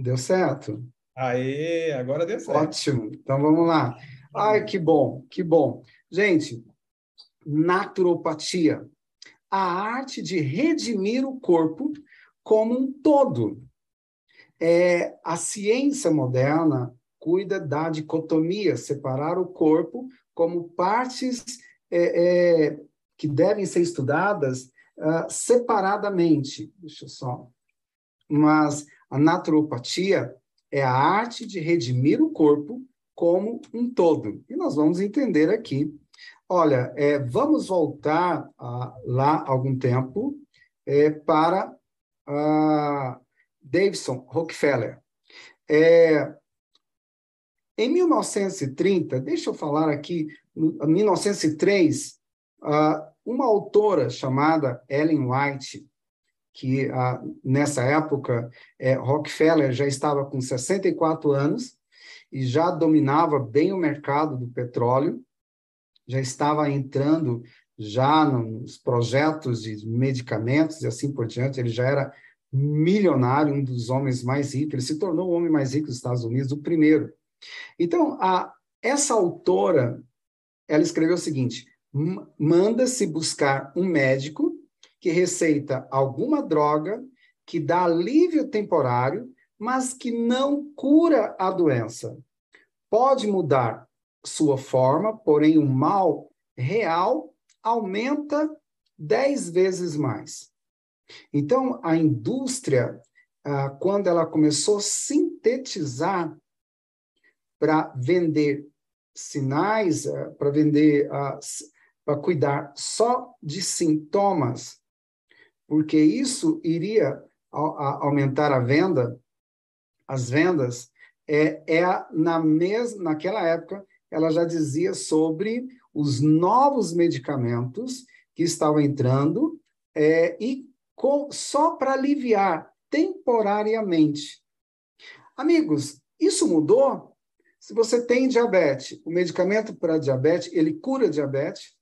Deu certo? Aê, agora deu certo. Ótimo. Então vamos lá. Ai, que bom, que bom. Gente, naturopatia, a arte de redimir o corpo como um todo. É, a ciência moderna cuida da dicotomia, separar o corpo como partes é, é, que devem ser estudadas uh, separadamente. Deixa eu só. Mas a naturopatia é a arte de redimir o corpo como um todo. E nós vamos entender aqui. Olha, é, vamos voltar uh, lá algum tempo é, para uh, Davidson Rockefeller. É, em 1930, deixa eu falar aqui, em 1903, uh, uma autora chamada Ellen White, que uh, nessa época é, Rockefeller já estava com 64 anos e já dominava bem o mercado do petróleo, já estava entrando já nos projetos de medicamentos e assim por diante, ele já era milionário, um dos homens mais ricos, ele se tornou o homem mais rico dos Estados Unidos, o primeiro. Então, a, essa autora, ela escreveu o seguinte, manda-se buscar um médico que receita alguma droga que dá alívio temporário, mas que não cura a doença. Pode mudar sua forma, porém o mal real aumenta dez vezes mais. Então, a indústria, ah, quando ela começou a sintetizar para vender sinais, ah, para vender, ah, para cuidar só de sintomas, porque isso iria aumentar a venda, as vendas, é, é na mes, naquela época ela já dizia sobre os novos medicamentos que estavam entrando é, e com, só para aliviar temporariamente. Amigos, isso mudou? Se você tem diabetes, o medicamento para diabetes, ele cura diabetes?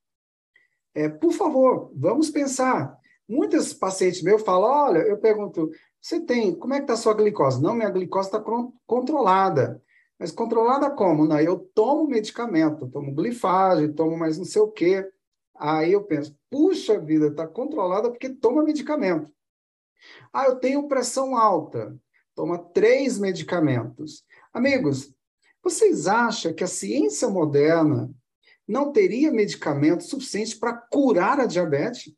É, por favor, vamos pensar. Muitos pacientes meus falam, olha, eu pergunto, você tem, como é que está a sua glicose? Não, minha glicose está controlada. Mas controlada como? Não, eu tomo medicamento, tomo glifage, tomo mais não sei o quê. Aí eu penso, puxa vida, está controlada porque toma medicamento. Ah, eu tenho pressão alta, toma três medicamentos. Amigos, vocês acham que a ciência moderna não teria medicamento suficiente para curar a diabetes?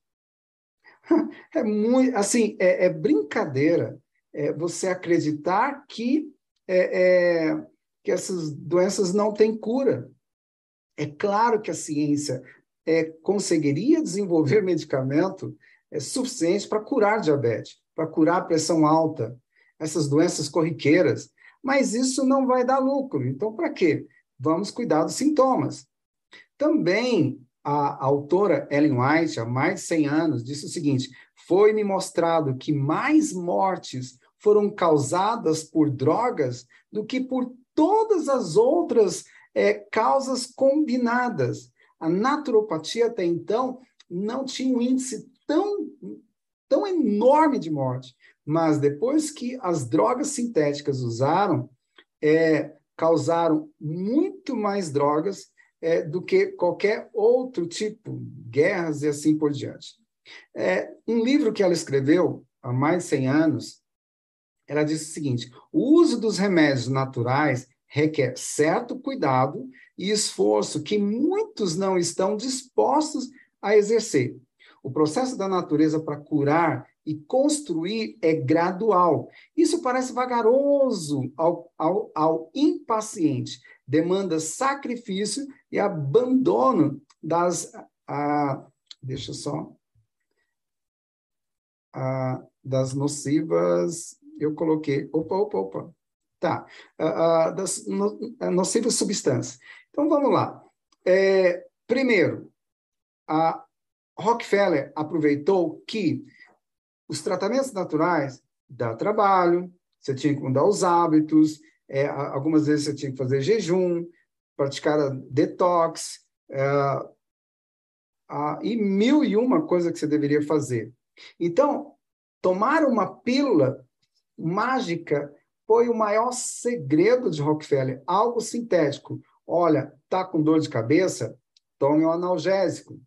É muito, assim, é, é brincadeira é você acreditar que, é, é, que essas doenças não têm cura. É claro que a ciência é, conseguiria desenvolver medicamento é, suficiente para curar diabetes, para curar pressão alta, essas doenças corriqueiras, mas isso não vai dar lucro. Então, para quê? Vamos cuidar dos sintomas. Também a autora Ellen White, há mais de 100 anos, disse o seguinte: foi-me mostrado que mais mortes foram causadas por drogas do que por todas as outras é, causas combinadas. A naturopatia até então não tinha um índice tão, tão enorme de morte, mas depois que as drogas sintéticas usaram, é, causaram muito mais drogas é, do que qualquer outro tipo, guerras e assim por diante. É, um livro que ela escreveu há mais de 100 anos, ela disse o seguinte: o uso dos remédios naturais requer certo cuidado e esforço que muitos não estão dispostos a exercer. O processo da natureza para curar e construir é gradual. Isso parece vagaroso ao, ao, ao impaciente, demanda sacrifício e abandono das. Ah, deixa só. Ah, das nocivas. Eu coloquei. Opa, opa, opa. Tá. Ah das no, nocivas substâncias. Então vamos lá. É, primeiro, a Rockefeller aproveitou que os tratamentos naturais dá trabalho, você tinha que mudar os hábitos, é, algumas vezes você tinha que fazer jejum, praticar detox, é, e mil e uma coisa que você deveria fazer. Então, tomar uma pílula mágica foi o maior segredo de Rockefeller, algo sintético. Olha, tá com dor de cabeça? Tome um analgésico.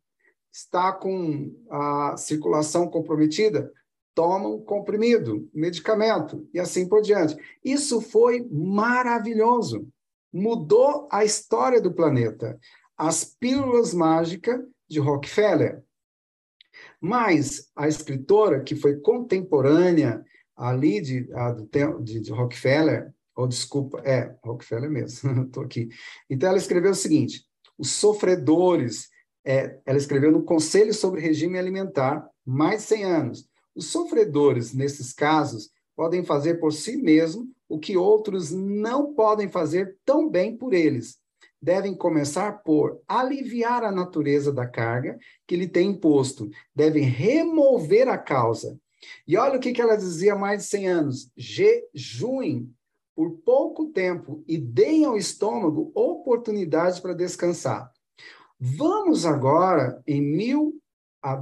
Está com a circulação comprometida? Toma um comprimido, medicamento e assim por diante. Isso foi maravilhoso. Mudou a história do planeta. As pílulas mágicas de Rockefeller. Mas a escritora, que foi contemporânea ali de, de, de Rockefeller, ou desculpa, é, Rockefeller mesmo, estou aqui. Então ela escreveu o seguinte: os sofredores, é, ela escreveu no Conselho sobre Regime Alimentar, mais de 100 anos. Os sofredores, nesses casos, podem fazer por si mesmos o que outros não podem fazer tão bem por eles. Devem começar por aliviar a natureza da carga que lhe tem imposto. Devem remover a causa. E olha o que, que ela dizia há mais de 100 anos: jejuem por pouco tempo e deem ao estômago oportunidade para descansar. Vamos agora em mil a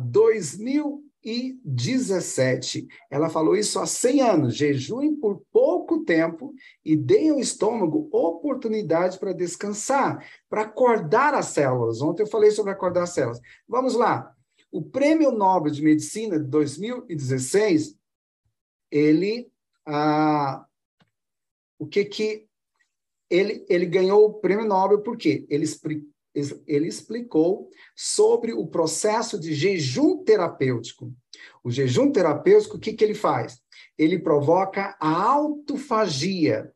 2017. Ela falou isso há 100 anos. Jejuem por pouco tempo e deem ao estômago oportunidade para descansar, para acordar as células. Ontem eu falei sobre acordar as células. Vamos lá. O Prêmio Nobel de Medicina de 2016, ele ah, o que que ele, ele ganhou o prêmio Nobel por quê? Ele, ele explicou sobre o processo de jejum terapêutico. O jejum terapêutico, o que, que ele faz? Ele provoca a autofagia,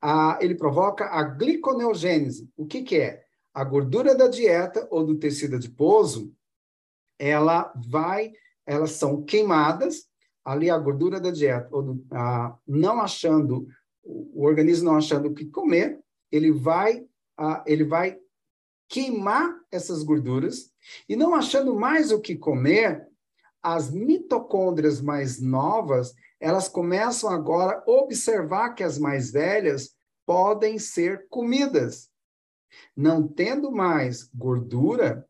a, ele provoca a gliconeogênese. O que, que é? A gordura da dieta ou do tecido adiposo, ela vai, elas são queimadas, ali a gordura da dieta, ou do, a, não achando o organismo não achando o que comer, ele vai, uh, ele vai queimar essas gorduras e não achando mais o que comer, as mitocôndrias mais novas, elas começam agora a observar que as mais velhas podem ser comidas. Não tendo mais gordura,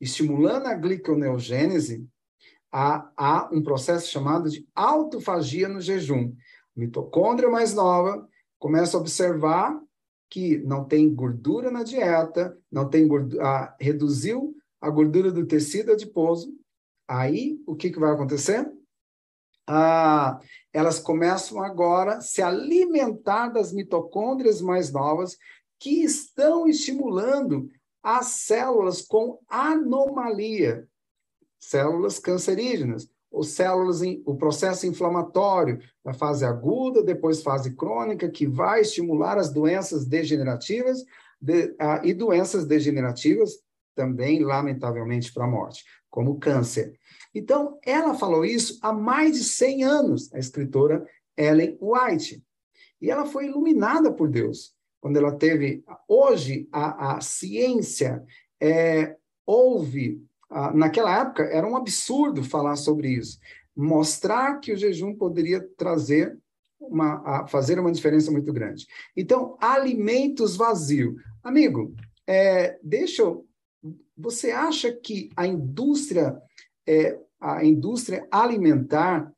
estimulando a gliconeogênese, há, há um processo chamado de autofagia no jejum mitocôndria mais nova começa a observar que não tem gordura na dieta, não tem gordura, ah, reduziu a gordura do tecido adiposo, aí o que, que vai acontecer? Ah, elas começam agora a se alimentar das mitocôndrias mais novas que estão estimulando as células com anomalia, células cancerígenas ou células, o processo inflamatório, da fase aguda, depois fase crônica, que vai estimular as doenças degenerativas de, ah, e doenças degenerativas também, lamentavelmente, para a morte, como câncer. Então, ela falou isso há mais de 100 anos, a escritora Ellen White. E ela foi iluminada por Deus. Quando ela teve. Hoje, a, a ciência é, ouve ah, naquela época era um absurdo falar sobre isso. Mostrar que o jejum poderia trazer uma, fazer uma diferença muito grande. Então, alimentos vazios. Amigo, é, deixa eu. Você acha que a indústria, é, a indústria alimentar,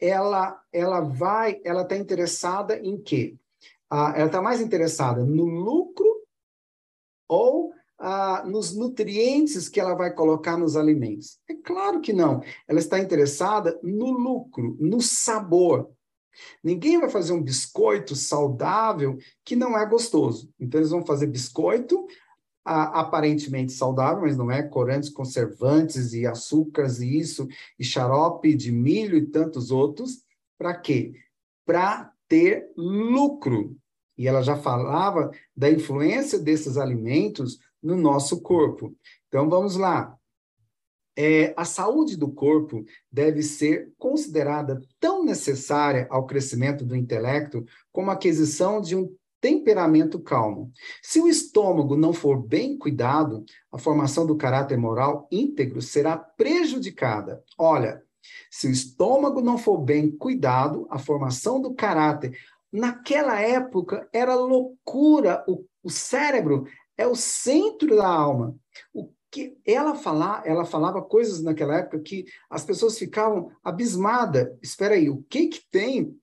ela, ela vai, ela está interessada em quê? Ah, ela está mais interessada no lucro ou ah, nos nutrientes que ela vai colocar nos alimentos? É claro que não. Ela está interessada no lucro, no sabor. Ninguém vai fazer um biscoito saudável que não é gostoso. Então, eles vão fazer biscoito ah, aparentemente saudável, mas não é, corantes, conservantes e açúcares e isso, e xarope de milho e tantos outros. Para quê? Para ter lucro. E ela já falava da influência desses alimentos no nosso corpo. Então, vamos lá. É, a saúde do corpo deve ser considerada tão necessária ao crescimento do intelecto como a aquisição de um temperamento calmo. Se o estômago não for bem cuidado, a formação do caráter moral íntegro será prejudicada. Olha, se o estômago não for bem cuidado, a formação do caráter. Naquela época era loucura, o, o cérebro é o centro da alma. O que ela falar, ela falava coisas naquela época que as pessoas ficavam abismadas. Espera aí, o que que tem?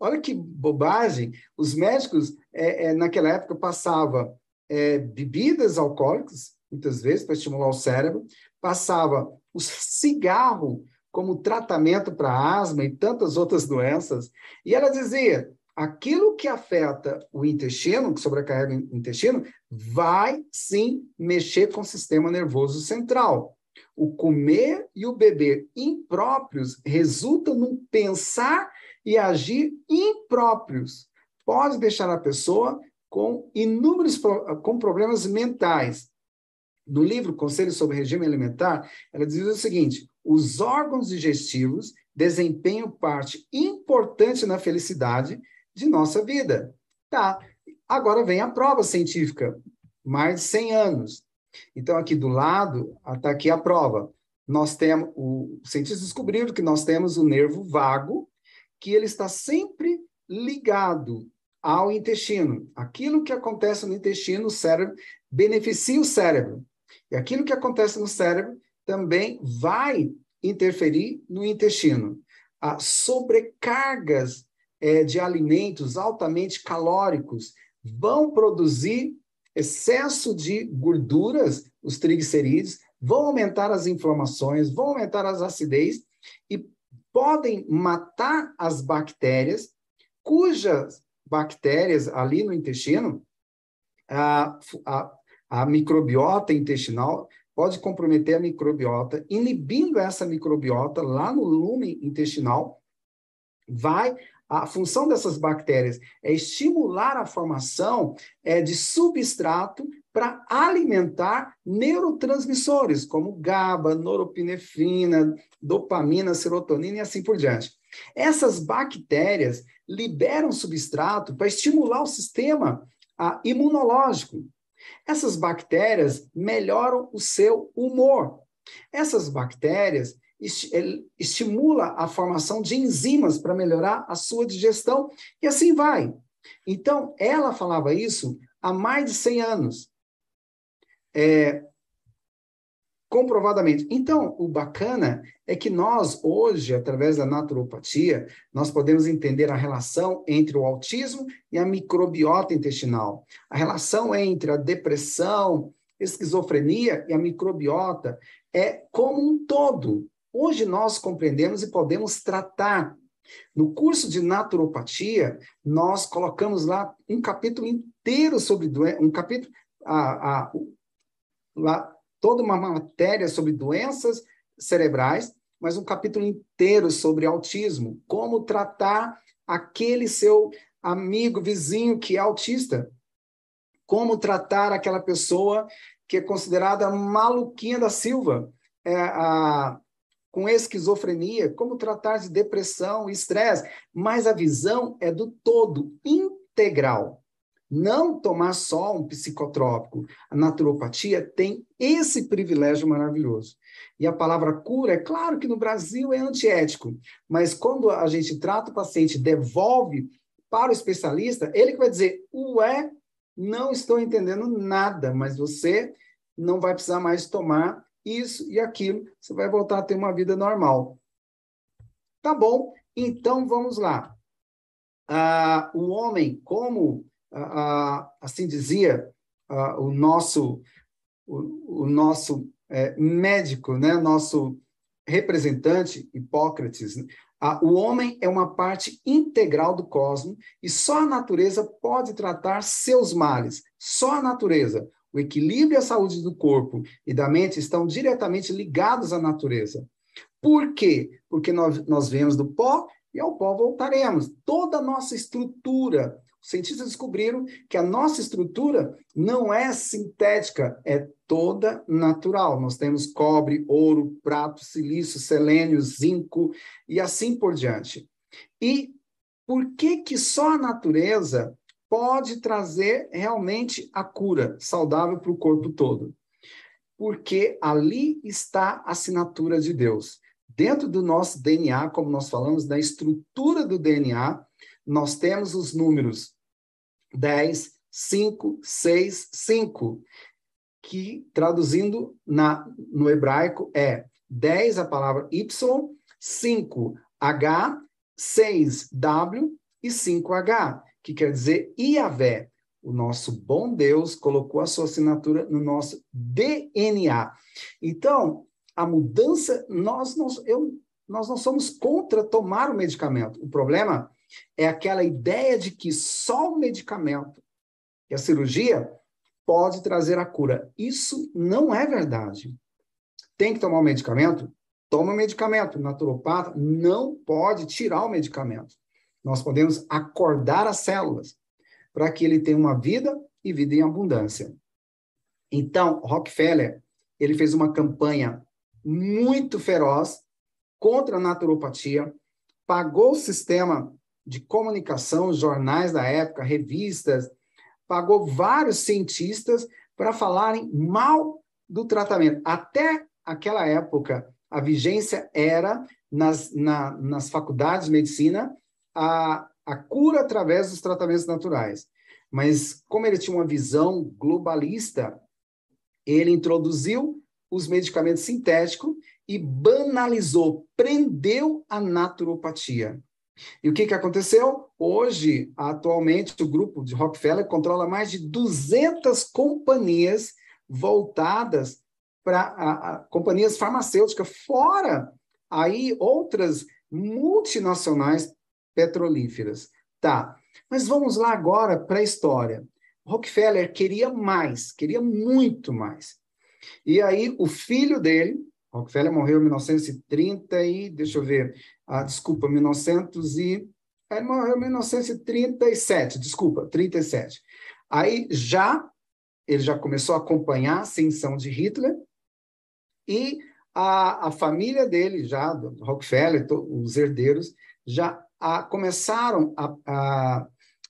Olha que bobagem. Os médicos, é, é, naquela época, passavam é, bebidas alcoólicas, muitas vezes, para estimular o cérebro, passava o cigarro como tratamento para asma e tantas outras doenças. E ela dizia: aquilo que afeta o intestino, que sobrecarrega o intestino, vai sim mexer com o sistema nervoso central. O comer e o beber impróprios resulta num pensar e agir impróprios. Pode deixar a pessoa com inúmeros com problemas mentais. No livro Conselho sobre Regime Alimentar, ela diz o seguinte: os órgãos digestivos desempenham parte importante na felicidade de nossa vida. Tá. Agora vem a prova científica, mais de 100 anos. Então, aqui do lado, está aqui a prova. Nós temos, o, os cientistas descobriram que nós temos o nervo vago, que ele está sempre ligado ao intestino. Aquilo que acontece no intestino, o cérebro, beneficia o cérebro. E aquilo que acontece no cérebro também vai interferir no intestino. As sobrecargas é, de alimentos altamente calóricos vão produzir excesso de gorduras, os triglicerídeos, vão aumentar as inflamações, vão aumentar as acidez e podem matar as bactérias, cujas bactérias ali no intestino, a, a, a microbiota intestinal pode comprometer a microbiota, inibindo essa microbiota lá no lume intestinal, vai a função dessas bactérias é estimular a formação é, de substrato para alimentar neurotransmissores, como GABA, noropinefrina, dopamina, serotonina e assim por diante. Essas bactérias liberam substrato para estimular o sistema a, imunológico. Essas bactérias melhoram o seu humor. Essas bactérias estimula a formação de enzimas para melhorar a sua digestão, e assim vai. Então, ela falava isso há mais de 100 anos. É, comprovadamente. Então, o bacana é que nós, hoje, através da naturopatia, nós podemos entender a relação entre o autismo e a microbiota intestinal, a relação entre a depressão, esquizofrenia e a microbiota é como um todo. Hoje nós compreendemos e podemos tratar. No curso de naturopatia, nós colocamos lá um capítulo inteiro sobre doença, um capítulo, a, a, lá, toda uma matéria sobre doenças cerebrais, mas um capítulo inteiro sobre autismo, como tratar aquele seu amigo, vizinho que é autista, como tratar aquela pessoa que é considerada maluquinha da Silva, é, a, com esquizofrenia, como tratar de depressão estresse, mas a visão é do todo, integral. Não tomar só um psicotrópico. A naturopatia tem esse privilégio maravilhoso. E a palavra cura, é claro que no Brasil é antiético, mas quando a gente trata o paciente, devolve para o especialista, ele que vai dizer: Ué, não estou entendendo nada, mas você não vai precisar mais tomar isso e aquilo, você vai voltar a ter uma vida normal. Tá bom, então vamos lá. Ah, o homem, como ah, ah assim dizia ah, o nosso, o, o nosso é, médico, né, nosso representante, Hipócrates, né? ah, o homem é uma parte integral do cosmos e só a natureza pode tratar seus males. Só a natureza. O equilíbrio e a saúde do corpo e da mente estão diretamente ligados à natureza. Por quê? Porque nós, nós viemos do pó e ao pó voltaremos. Toda a nossa estrutura, os cientistas descobriram que a nossa estrutura não é sintética, é toda natural. Nós temos cobre, ouro, prato, silício, selênio, zinco e assim por diante. E por que que só a natureza pode trazer realmente a cura saudável para o corpo todo. Porque ali está a assinatura de Deus. Dentro do nosso DNA, como nós falamos, da estrutura do DNA, nós temos os números 10, 5, 6, 5, que traduzindo na, no hebraico é 10 a palavra Y, 5 H, 6 W e 5H, que quer dizer Iavé. O nosso bom Deus colocou a sua assinatura no nosso DNA. Então, a mudança, nós não, eu, nós não somos contra tomar o medicamento. O problema é aquela ideia de que só o medicamento e a cirurgia pode trazer a cura. Isso não é verdade. Tem que tomar o medicamento? Toma o medicamento. O naturopata não pode tirar o medicamento. Nós podemos acordar as células para que ele tenha uma vida e vida em abundância. Então, Rockefeller, ele fez uma campanha muito feroz contra a naturopatia, pagou o sistema de comunicação, jornais da época, revistas, pagou vários cientistas para falarem mal do tratamento. Até aquela época, a vigência era nas, na, nas faculdades de medicina a, a cura através dos tratamentos naturais. Mas, como ele tinha uma visão globalista, ele introduziu os medicamentos sintéticos e banalizou, prendeu a naturopatia. E o que, que aconteceu? Hoje, atualmente, o grupo de Rockefeller controla mais de 200 companhias voltadas para companhias farmacêuticas, fora aí outras multinacionais petrolíferas. Tá, mas vamos lá agora para a história. Rockefeller queria mais, queria muito mais. E aí o filho dele, Rockefeller morreu em 1930 e, deixa eu ver, ah, desculpa, 1900 e... Ele morreu em 1937, desculpa, 37. Aí já, ele já começou a acompanhar a ascensão de Hitler e a, a família dele, já, Rockefeller, os herdeiros, já a, começaram a, a,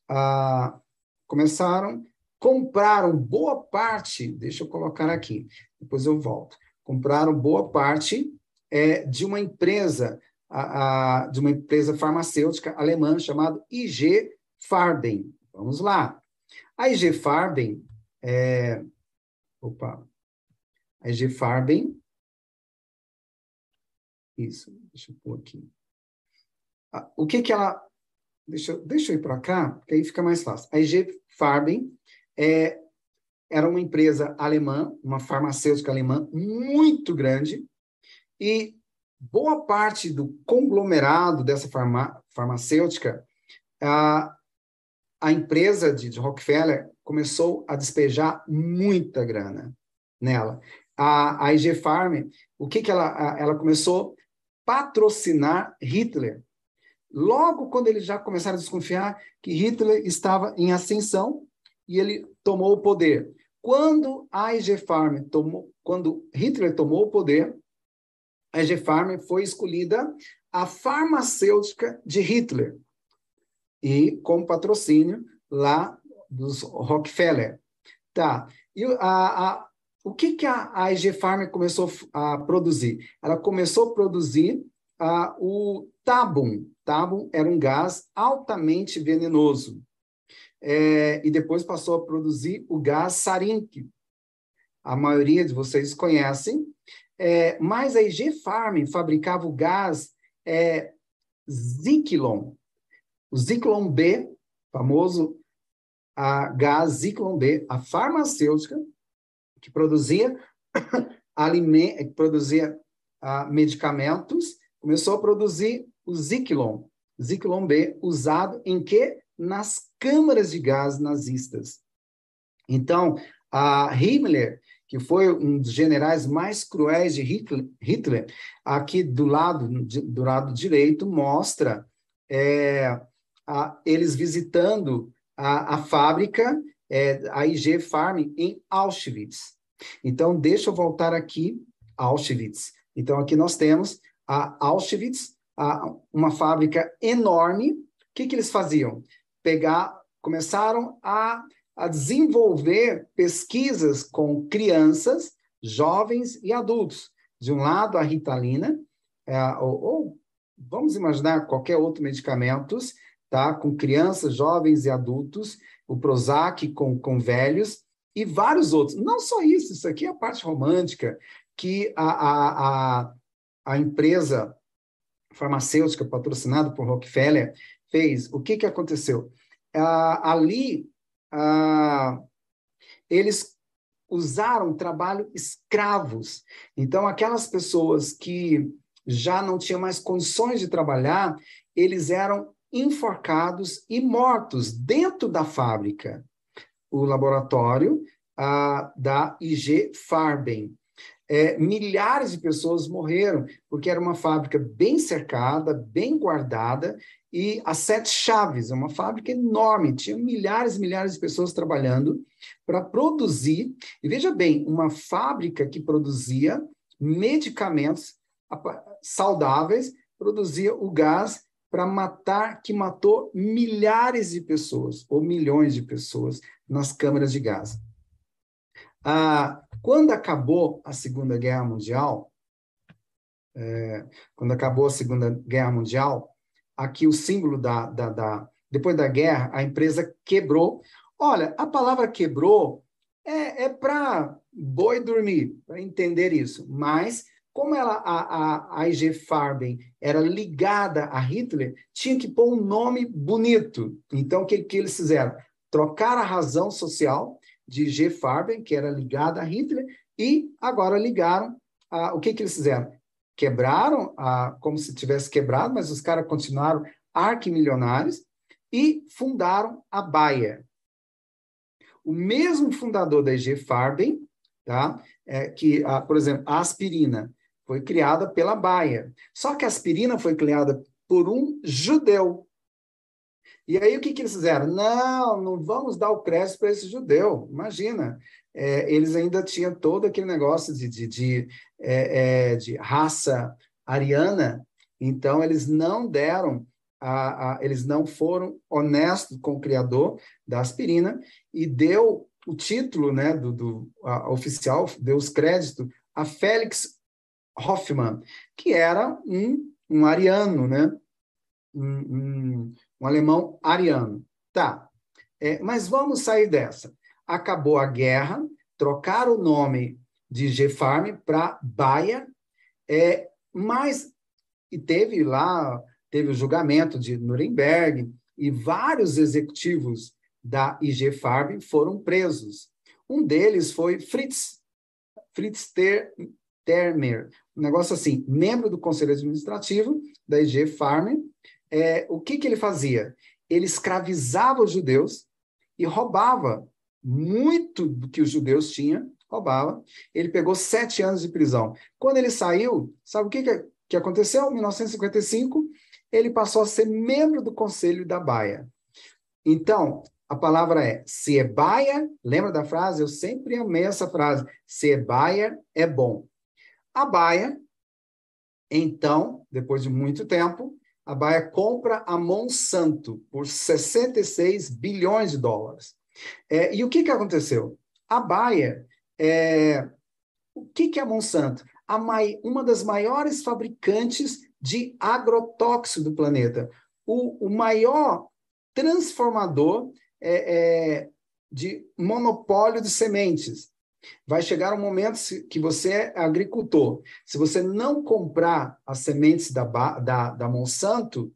a começaram compraram boa parte, deixa eu colocar aqui, depois eu volto, compraram boa parte é, de uma empresa, a, a, de uma empresa farmacêutica alemã chamada IG Farben. Vamos lá. A IG Farben, é, opa, a IG Farben, isso, deixa eu pôr aqui. Ah, o que que ela... Deixa, deixa eu ir para cá, porque aí fica mais fácil. A IG Farben é, era uma empresa alemã, uma farmacêutica alemã muito grande, e boa parte do conglomerado dessa farma, farmacêutica, a, a empresa de, de, Rockefeller começou a despejar muita grana nela. A, a IG Farm, o que, que ela, ela começou? Patrocinar Hitler. Logo quando eles já começaram a desconfiar que Hitler estava em ascensão e ele tomou o poder. Quando a IG Farm tomou, quando Hitler tomou o poder, a IG Farm foi escolhida a farmacêutica de Hitler e com patrocínio lá dos Rockefeller. Tá. E a, a, o que, que a, IG Farm começou a produzir? Ela começou a produzir a, o Tabum. Tabum era um gás altamente venenoso. É, e depois passou a produzir o gás sarin, que a maioria de vocês conhecem. É, mas a IG Farm fabricava o gás é. O Zyklon B, famoso a gás Zyklon B, a farmacêutica, que produzia, que produzia uh, medicamentos, começou a produzir o Zyklon, Zyklon B, usado em que? Nas câmaras de gás nazistas. Então, a Himmler, que foi um dos generais mais cruéis de Hitler, Hitler aqui do lado, do lado direito, mostra é, a, eles visitando a, a fábrica, é, a IG Farm, em Auschwitz. Então, deixa eu voltar aqui, Auschwitz. Então, aqui nós temos a Auschwitz, a, uma fábrica enorme. O que, que eles faziam? Pegar, começaram a, a desenvolver pesquisas com crianças, jovens e adultos. De um lado, a ritalina, é, ou, ou, vamos imaginar qualquer outro medicamento, tá? com crianças, jovens e adultos, o Prozac com, com velhos, e vários outros. Não só isso, isso aqui é a parte romântica, que a, a, a, a empresa farmacêutica patrocinada por Rockefeller fez, o que, que aconteceu? Ah, ali, ah, eles usaram trabalho escravos. Então, aquelas pessoas que já não tinham mais condições de trabalhar, eles eram enforcados e mortos dentro da fábrica. O laboratório ah, da IG Farben. É, milhares de pessoas morreram, porque era uma fábrica bem cercada, bem guardada, e a Sete Chaves, é uma fábrica enorme, tinha milhares e milhares de pessoas trabalhando para produzir, e veja bem, uma fábrica que produzia medicamentos saudáveis, produzia o gás para matar, que matou milhares de pessoas, ou milhões de pessoas, nas câmaras de gás. Ah, quando acabou a Segunda Guerra Mundial, é, quando acabou a Segunda Guerra Mundial, aqui o símbolo da, da, da, Depois da guerra, a empresa quebrou. Olha, a palavra quebrou é, é para boi dormir, para entender isso. Mas, como ela, a, a, a IG Farben era ligada a Hitler, tinha que pôr um nome bonito. Então, o que, que eles fizeram? Trocar a razão social de G. Farben, que era ligada a Hitler, e agora ligaram a, o que, que eles fizeram? Quebraram, a, como se tivesse quebrado, mas os caras continuaram arquimilionários e fundaram a Bayer. O mesmo fundador da IG Farben, tá? É, que, a, por exemplo, a aspirina foi criada pela Bayer. Só que a aspirina foi criada por um judeu, e aí o que, que eles fizeram? Não, não vamos dar o crédito para esse judeu. Imagina, é, eles ainda tinham todo aquele negócio de, de, de, é, é, de raça ariana, então eles não deram, a, a, eles não foram honestos com o criador da aspirina e deu o título né, do, do a, oficial, deu os créditos a Félix Hoffmann, que era um, um ariano, né? Um, um, um alemão ariano. Tá, é, mas vamos sair dessa. Acabou a guerra, trocaram o nome de G-Farm para Bayer, é, mas e teve lá, teve o julgamento de Nuremberg, e vários executivos da IG Farben foram presos. Um deles foi Fritz, Fritz Ter, Termer, um negócio assim, membro do conselho administrativo da IG Farben, é, o que, que ele fazia? Ele escravizava os judeus e roubava muito do que os judeus tinham, roubava. Ele pegou sete anos de prisão. Quando ele saiu, sabe o que, que, que aconteceu? Em 1955, ele passou a ser membro do conselho da Baia. Então, a palavra é se é Baia, lembra da frase? Eu sempre amei essa frase. Se é Baia, é bom. A Baia, então, depois de muito tempo, a Baia compra a Monsanto por 66 bilhões de dólares. É, e o que, que aconteceu? A Baia, é, o que, que é a Monsanto? A mai, uma das maiores fabricantes de agrotóxico do planeta. O, o maior transformador é, é, de monopólio de sementes. Vai chegar um momento que você é agricultor. Se você não comprar as sementes da, da, da Monsanto,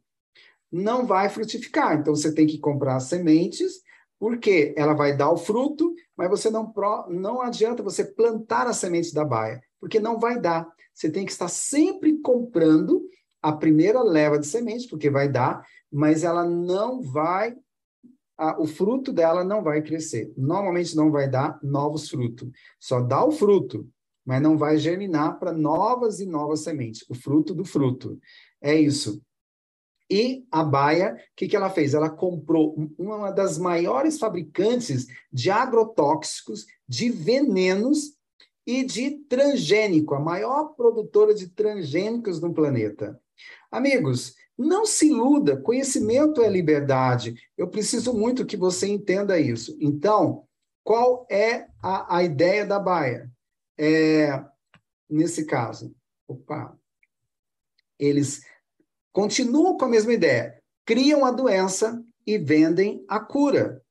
não vai frutificar. Então, você tem que comprar as sementes, porque ela vai dar o fruto, mas você não, não adianta você plantar as sementes da baia, porque não vai dar. Você tem que estar sempre comprando a primeira leva de sementes, porque vai dar, mas ela não vai a, o fruto dela não vai crescer. Normalmente não vai dar novos frutos. Só dá o fruto, mas não vai germinar para novas e novas sementes. O fruto do fruto. É isso. E a Baia, o que, que ela fez? Ela comprou uma das maiores fabricantes de agrotóxicos, de venenos e de transgênico, a maior produtora de transgênicos no planeta. Amigos, não se iluda, conhecimento é liberdade. Eu preciso muito que você entenda isso. Então, qual é a, a ideia da Baia? É, nesse caso, opa, eles continuam com a mesma ideia, criam a doença e vendem a cura.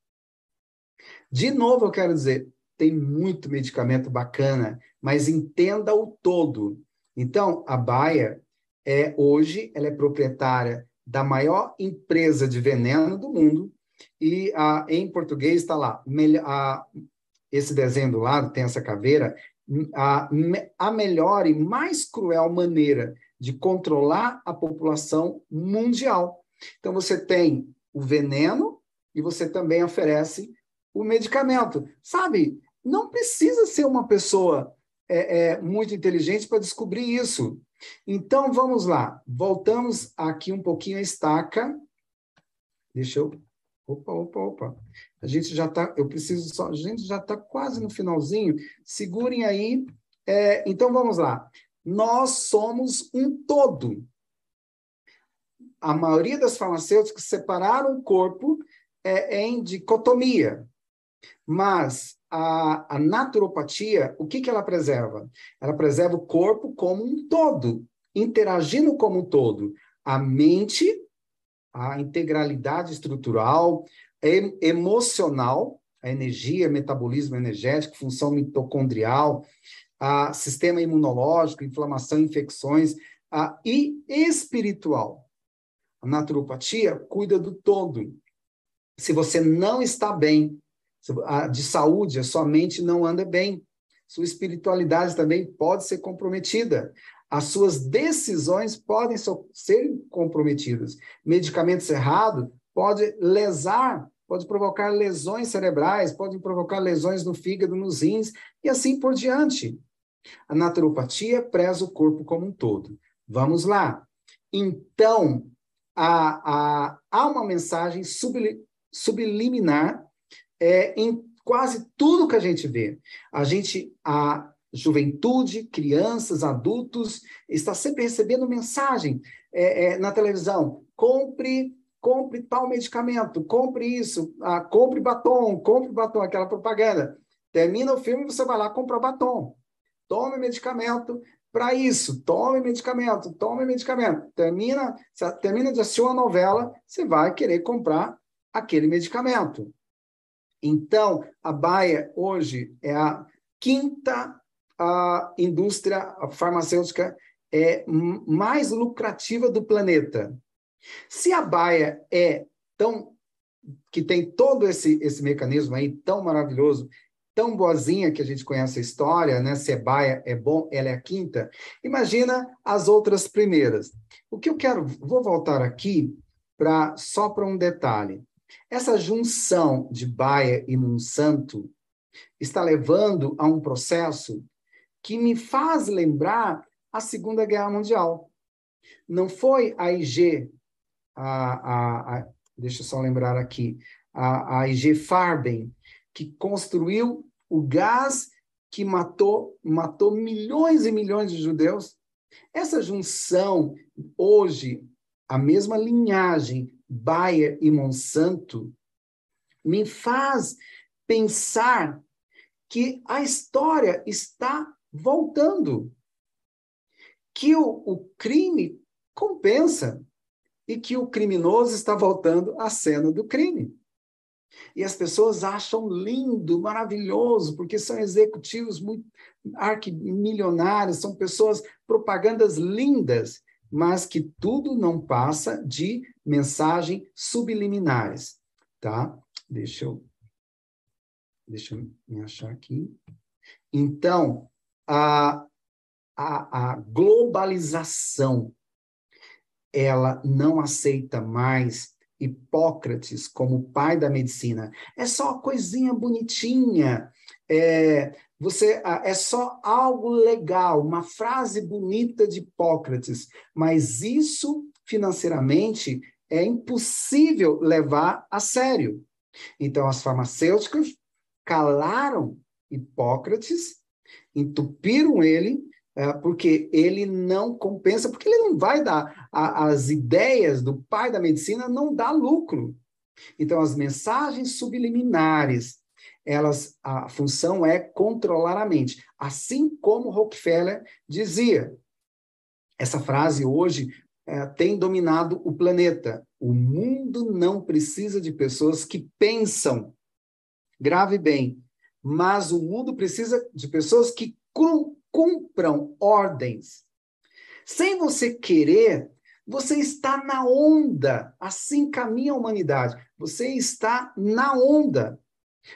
De novo, eu quero dizer, tem muito medicamento bacana, mas entenda o todo. Então, a Baia é hoje ela é proprietária da maior empresa de veneno do mundo, e a, em português está lá, a, esse desenho do lado tem essa caveira, a, a melhor e mais cruel maneira de controlar a população mundial. Então, você tem o veneno e você também oferece o medicamento. Sabe, não precisa ser uma pessoa é, é, muito inteligente para descobrir isso. Então, vamos lá. Voltamos aqui um pouquinho a estaca. Deixa eu. Opa, opa, opa. A gente já está. Eu preciso só. A gente já está quase no finalzinho. Segurem aí. É, então, vamos lá. Nós somos um todo. A maioria das farmacêuticas separaram o corpo é, em dicotomia. Mas a, a naturopatia, o que, que ela preserva? Ela preserva o corpo como um todo, interagindo como um todo. A mente, a integralidade estrutural, em, emocional, a energia, metabolismo energético, função mitocondrial, a sistema imunológico, inflamação, infecções, a, e espiritual. A naturopatia cuida do todo. Se você não está bem de saúde, a sua mente não anda bem. Sua espiritualidade também pode ser comprometida. As suas decisões podem ser comprometidas. Medicamentos errados pode lesar, pode provocar lesões cerebrais, pode provocar lesões no fígado, nos rins e assim por diante. A naturopatia preza o corpo como um todo. Vamos lá. Então, há, há, há uma mensagem subliminar é, em quase tudo que a gente vê. A gente, a juventude, crianças, adultos, está sempre recebendo mensagem é, é, na televisão: compre, compre tal medicamento, compre isso, ah, compre batom, compre batom, aquela propaganda. Termina o filme, você vai lá comprar batom. Tome medicamento para isso, tome medicamento, tome medicamento. Termina, termina de assistir uma novela, você vai querer comprar aquele medicamento. Então, a Baia hoje é a quinta a indústria farmacêutica é mais lucrativa do planeta. Se a Baia é tão que tem todo esse esse mecanismo aí tão maravilhoso, tão boazinha que a gente conhece a história, né? Se a Baia é bom, ela é a quinta. Imagina as outras primeiras. O que eu quero, vou voltar aqui para só para um detalhe. Essa junção de Baia e Monsanto está levando a um processo que me faz lembrar a Segunda Guerra Mundial. Não foi a IG, a, a, a deixa eu só lembrar aqui, a IG Farben, que construiu o gás que matou, matou milhões e milhões de judeus. Essa junção, hoje, a mesma linhagem Bayer e Monsanto, me faz pensar que a história está voltando, que o, o crime compensa e que o criminoso está voltando à cena do crime. E as pessoas acham lindo, maravilhoso, porque são executivos muito arquimilionários, são pessoas propagandas lindas, mas que tudo não passa de mensagem subliminares, tá? Deixa eu deixa eu me achar aqui. Então, a, a, a globalização ela não aceita mais Hipócrates como pai da medicina. É só uma coisinha bonitinha. É, você é só algo legal, uma frase bonita de Hipócrates, mas isso financeiramente é impossível levar a sério. Então as farmacêuticas calaram Hipócrates, entupiram ele, é, porque ele não compensa, porque ele não vai dar as ideias do pai da medicina não dá lucro. Então as mensagens subliminares elas a função é controlar a mente, assim como Rockefeller dizia. Essa frase hoje é, tem dominado o planeta. O mundo não precisa de pessoas que pensam. Grave bem, mas o mundo precisa de pessoas que cumpram ordens. Sem você querer, Você está na onda, assim caminha a humanidade. Você está na onda.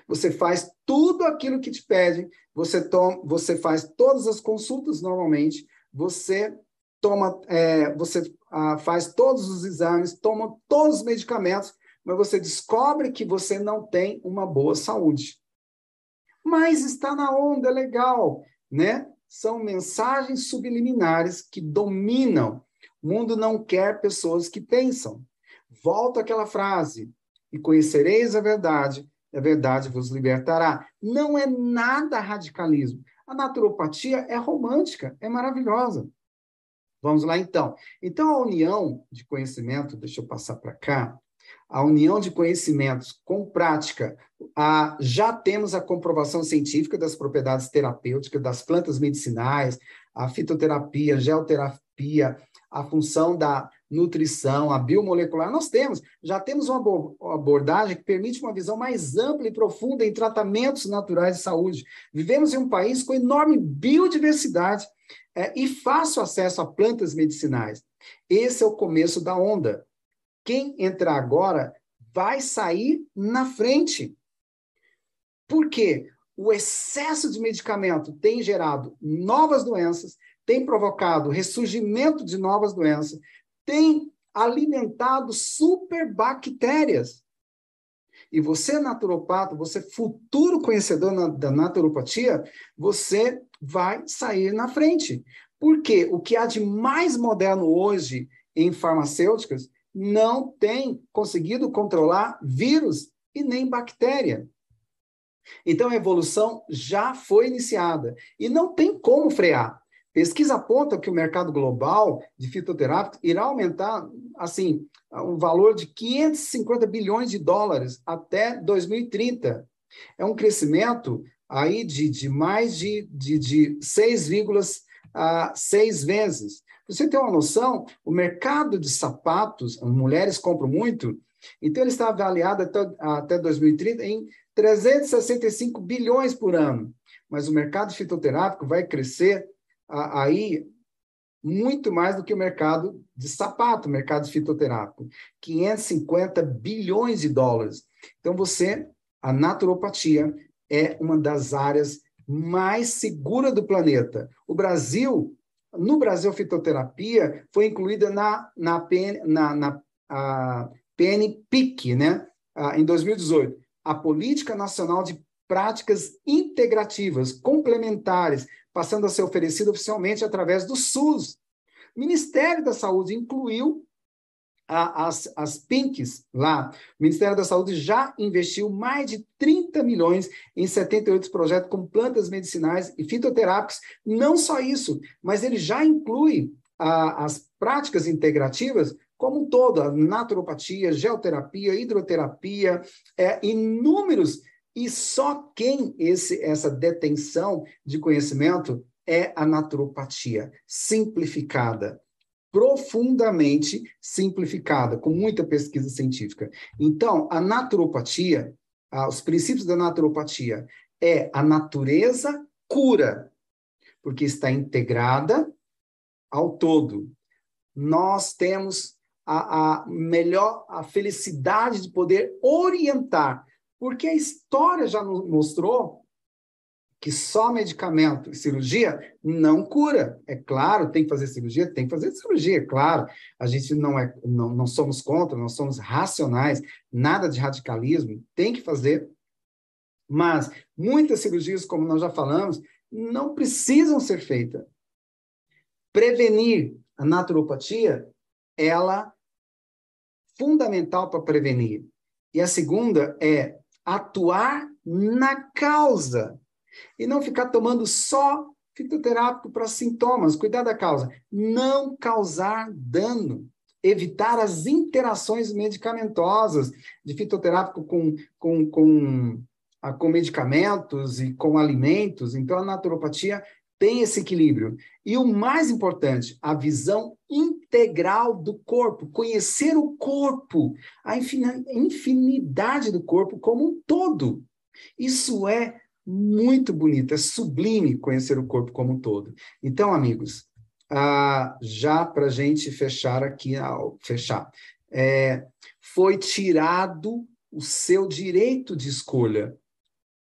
Você faz tudo aquilo que te pedem, você, toma, você faz todas as consultas normalmente, você toma, é, você ah, faz todos os exames, toma todos os medicamentos, mas você descobre que você não tem uma boa saúde. Mas está na onda, é legal, né? São mensagens subliminares que dominam. O mundo não quer pessoas que pensam. Volta àquela frase: e conhecereis a verdade, a verdade vos libertará. Não é nada radicalismo. A naturopatia é romântica, é maravilhosa. Vamos lá então. Então a união de conhecimento, deixa eu passar para cá, a união de conhecimentos com prática, a, já temos a comprovação científica das propriedades terapêuticas das plantas medicinais, a fitoterapia, geoterapia, a função da nutrição, a biomolecular, nós temos, já temos uma abordagem que permite uma visão mais ampla e profunda em tratamentos naturais de saúde. Vivemos em um país com enorme biodiversidade é, e fácil acesso a plantas medicinais. Esse é o começo da onda. Quem entrar agora vai sair na frente. Por quê? O excesso de medicamento tem gerado novas doenças, tem provocado ressurgimento de novas doenças, tem alimentado superbactérias. E você, naturopata, você futuro conhecedor na, da naturopatia, você vai sair na frente. Porque o que há de mais moderno hoje em farmacêuticas não tem conseguido controlar vírus e nem bactéria. Então a evolução já foi iniciada e não tem como frear. Pesquisa aponta que o mercado global de fitoterápicos irá aumentar, assim, um valor de 550 bilhões de dólares até 2030. É um crescimento aí de, de mais de, de, de 6,6 vezes você tem uma noção, o mercado de sapatos, mulheres compram muito, então ele está avaliado até, até 2030 em 365 bilhões por ano. Mas o mercado fitoterápico vai crescer aí muito mais do que o mercado de sapato, mercado fitoterápico, 550 bilhões de dólares. Então você, a naturopatia é uma das áreas mais seguras do planeta. O Brasil no Brasil, fitoterapia foi incluída na, na, PN, na, na a PNPIC, né? em 2018. A Política Nacional de Práticas Integrativas, Complementares, passando a ser oferecida oficialmente através do SUS. O Ministério da Saúde incluiu a, as, as PINCs lá, o Ministério da Saúde já investiu mais de 30 milhões em 78 projetos com plantas medicinais e fitoterápicos. Não só isso, mas ele já inclui a, as práticas integrativas como um todo, a naturopatia, geoterapia, hidroterapia, é, inúmeros. E só quem esse, essa detenção de conhecimento é a naturopatia simplificada profundamente simplificada, com muita pesquisa científica. Então, a naturopatia, os princípios da naturopatia é a natureza cura, porque está integrada ao todo. Nós temos a, a melhor, a felicidade de poder orientar, porque a história já nos mostrou que só medicamento e cirurgia não cura. É claro, tem que fazer cirurgia, tem que fazer cirurgia, é claro. A gente não é, não, não somos contra, nós somos racionais, nada de radicalismo, tem que fazer. Mas muitas cirurgias, como nós já falamos, não precisam ser feitas. Prevenir a naturopatia, ela fundamental para prevenir. E a segunda é atuar na causa e não ficar tomando só fitoterápico para sintomas, cuidar da causa. Não causar dano. Evitar as interações medicamentosas de fitoterápico com, com, com, ah, com medicamentos e com alimentos. Então, a naturopatia tem esse equilíbrio. E o mais importante, a visão integral do corpo, conhecer o corpo, a infinidade do corpo como um todo. Isso é muito bonito, é sublime conhecer o corpo como um todo. Então, amigos, ah, já para a gente fechar aqui, fechar, é, foi tirado o seu direito de escolha.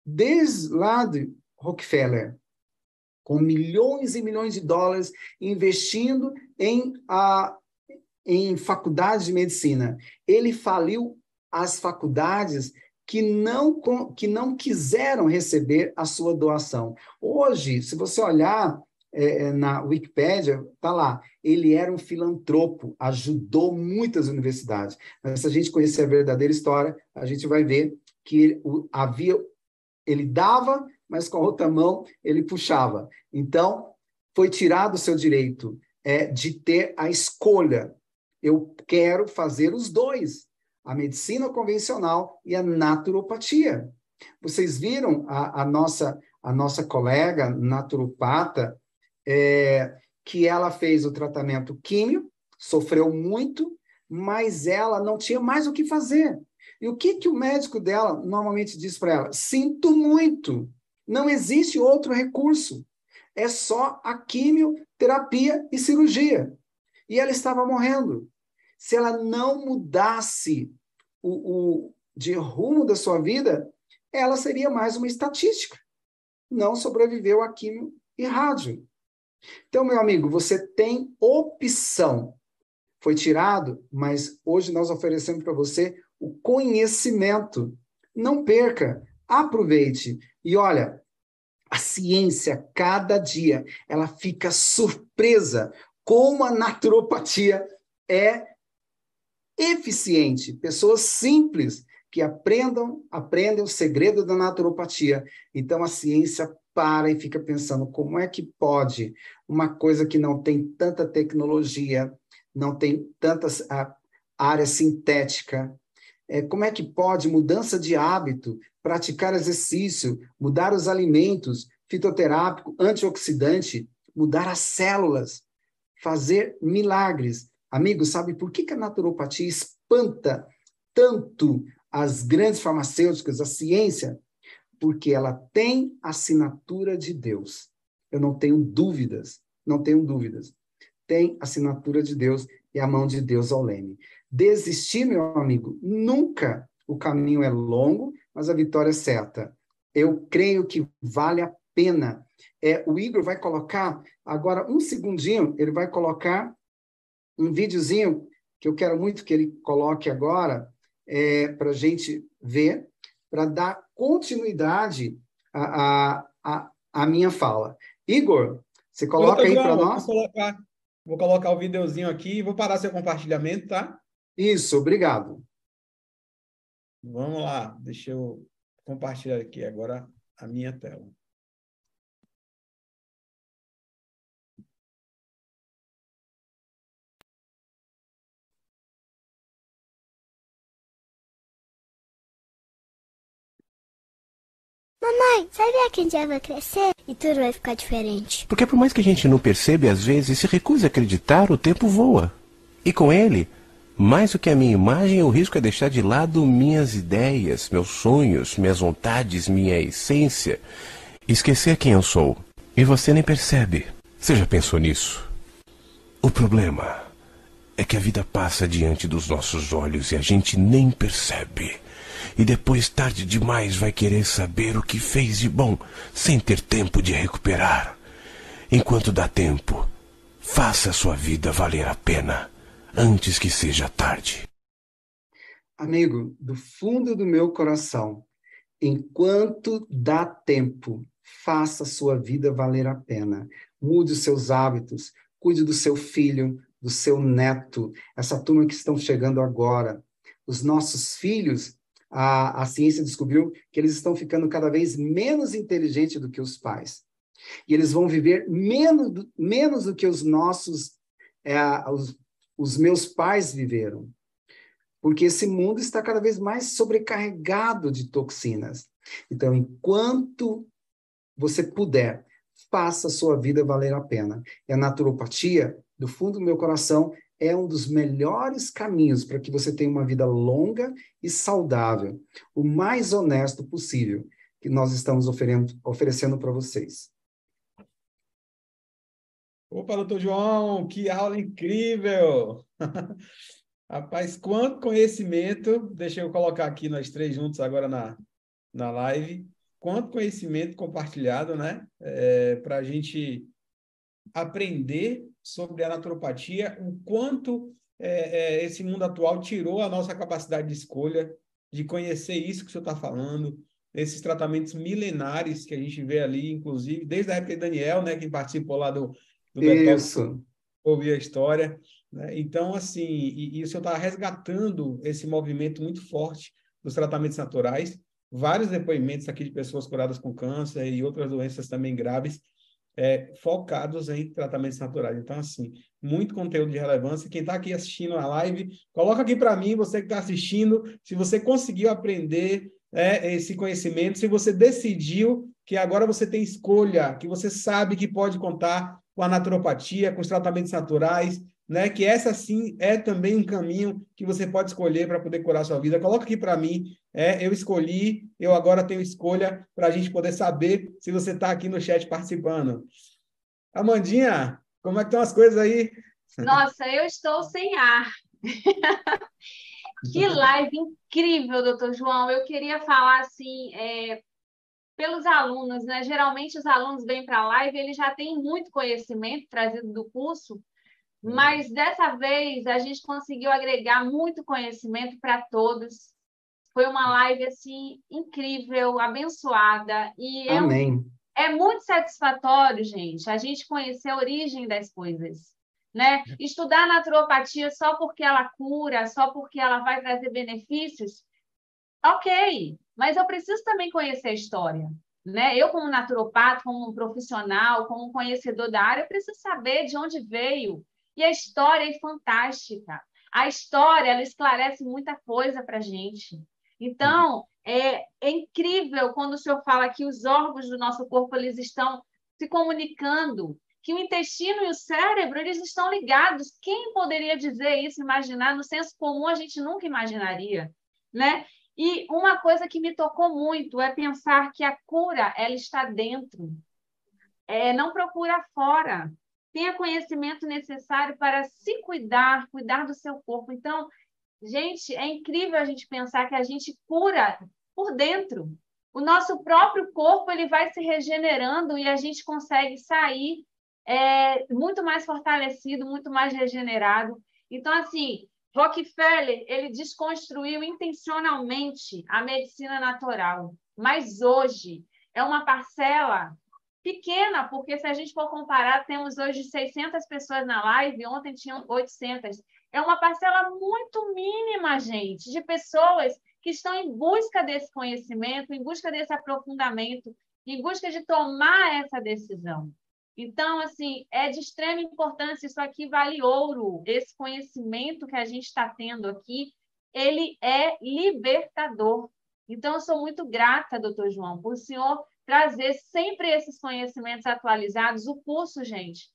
Desde lá de Rockefeller, com milhões e milhões de dólares investindo em, a, em faculdades de medicina. Ele faliu as faculdades que não, que não quiseram receber a sua doação. Hoje, se você olhar é, é na Wikipédia, está lá, ele era um filantropo, ajudou muitas universidades. Mas se a gente conhecer a verdadeira história, a gente vai ver que havia, ele dava, mas com a outra mão ele puxava. Então, foi tirado o seu direito é, de ter a escolha. Eu quero fazer os dois, a medicina convencional e a naturopatia. Vocês viram a, a nossa a nossa colega naturopata é, que ela fez o tratamento químio, sofreu muito, mas ela não tinha mais o que fazer. E o que, que o médico dela normalmente diz para ela? Sinto muito, não existe outro recurso. É só a quimioterapia e cirurgia. E ela estava morrendo. Se ela não mudasse o, o de rumo da sua vida, ela seria mais uma estatística. Não sobreviveu a quimio e rádio. Então, meu amigo, você tem opção. Foi tirado, mas hoje nós oferecemos para você o conhecimento. Não perca, aproveite. E olha, a ciência, cada dia, ela fica surpresa como a naturopatia é eficiente. Pessoas simples que aprendam, aprendem o segredo da naturopatia. Então a ciência para e fica pensando como é que pode uma coisa que não tem tanta tecnologia, não tem tanta área sintética, é, como é que pode mudança de hábito, praticar exercício, mudar os alimentos, fitoterápico, antioxidante, mudar as células, fazer milagres. Amigo, sabe por que, que a naturopatia espanta tanto as grandes farmacêuticas, a ciência? Porque ela tem assinatura de Deus. Eu não tenho dúvidas, não tenho dúvidas. Tem assinatura de Deus e a mão de Deus ao leme. Desistir, meu amigo, nunca. O caminho é longo, mas a vitória é certa. Eu creio que vale a pena. É, o Igor vai colocar, agora, um segundinho, ele vai colocar um videozinho que eu quero muito que ele coloque agora, é, para a gente ver, para dar continuidade à, à, à minha fala. Igor, você coloca aí para nós? Vou colocar, vou colocar o videozinho aqui e vou parar seu compartilhamento, tá? Isso, obrigado. Vamos lá, deixa eu compartilhar aqui agora a minha tela. Mamãe, sabia que um dia vai crescer e tudo vai ficar diferente? Porque por mais que a gente não perceba às vezes se recuse a acreditar, o tempo voa. E com ele, mais do que a minha imagem, o risco é deixar de lado minhas ideias, meus sonhos, minhas vontades, minha essência. Esquecer quem eu sou. E você nem percebe. Você já pensou nisso? O problema é que a vida passa diante dos nossos olhos e a gente nem percebe. E depois, tarde demais, vai querer saber o que fez de bom, sem ter tempo de recuperar. Enquanto dá tempo, faça a sua vida valer a pena antes que seja tarde. Amigo, do fundo do meu coração, enquanto dá tempo, faça a sua vida valer a pena. Mude os seus hábitos, cuide do seu filho, do seu neto, essa turma que estão chegando agora. Os nossos filhos, a, a ciência descobriu que eles estão ficando cada vez menos inteligentes do que os pais. E eles vão viver menos, menos do que os nossos, é, os, os meus pais viveram. Porque esse mundo está cada vez mais sobrecarregado de toxinas. Então, enquanto você puder, faça a sua vida valer a pena. E a naturopatia, do fundo do meu coração, é um dos melhores caminhos para que você tenha uma vida longa e saudável, o mais honesto possível que nós estamos oferecendo para vocês. Opa, doutor João, que aula incrível! Rapaz, quanto conhecimento, deixa eu colocar aqui nós três juntos agora na, na live, quanto conhecimento compartilhado, né? É, Para a gente aprender sobre a naturopatia, o quanto é, é, esse mundo atual tirou a nossa capacidade de escolha, de conhecer isso que o senhor está falando, esses tratamentos milenares que a gente vê ali, inclusive, desde a época de Daniel, né, que participou lá do, do Isso. ouvir a história. Né? Então, assim, e, e o senhor está resgatando esse movimento muito forte dos tratamentos naturais, vários depoimentos aqui de pessoas curadas com câncer e outras doenças também graves, é, focados em tratamentos naturais. Então, assim, muito conteúdo de relevância. Quem está aqui assistindo a live, coloca aqui para mim, você que está assistindo, se você conseguiu aprender é, esse conhecimento, se você decidiu que agora você tem escolha, que você sabe que pode contar com a naturopatia, com os tratamentos naturais, né? Que essa sim é também um caminho que você pode escolher para poder curar a sua vida. Coloca aqui para mim, é, eu escolhi, eu agora tenho escolha para a gente poder saber se você está aqui no chat participando. Amandinha, como é que estão as coisas aí? Nossa, eu estou sem ar. que live incrível, doutor João. Eu queria falar assim, é, pelos alunos, né? Geralmente os alunos vêm para a live, eles já têm muito conhecimento trazido do curso, mas dessa vez a gente conseguiu agregar muito conhecimento para todos. Foi uma live assim incrível, abençoada e é, Amém. é muito satisfatório, gente, a gente conhecer a origem das coisas. Né? Estudar naturopatia só porque ela cura, só porque ela vai trazer benefícios, ok, mas eu preciso também conhecer a história. Né? Eu, como naturopata, como um profissional, como um conhecedor da área, preciso saber de onde veio. E a história é fantástica. A história ela esclarece muita coisa para a gente. Então, é, é, incrível quando o senhor fala que os órgãos do nosso corpo eles estão se comunicando, que o intestino e o cérebro eles estão ligados. Quem poderia dizer isso, imaginar? No senso comum, a gente nunca imaginaria. Né? E uma coisa que me tocou muito é pensar que a cura ela está dentro. É, não procura fora tenha conhecimento necessário para se cuidar, cuidar do seu corpo. Então, gente, é incrível a gente pensar que a gente cura por dentro. O nosso próprio corpo ele vai se regenerando e a gente consegue sair é, muito mais fortalecido, muito mais regenerado. Então, assim, Rockefeller ele desconstruiu intencionalmente a medicina natural, mas hoje é uma parcela pequena, porque se a gente for comparar, temos hoje 600 pessoas na live, ontem tinham 800. É uma parcela muito mínima, gente, de pessoas que estão em busca desse conhecimento, em busca desse aprofundamento, em busca de tomar essa decisão. Então, assim, é de extrema importância, isso aqui vale ouro, esse conhecimento que a gente está tendo aqui, ele é libertador. Então, eu sou muito grata, doutor João, por o senhor trazer sempre esses conhecimentos atualizados. O curso, gente,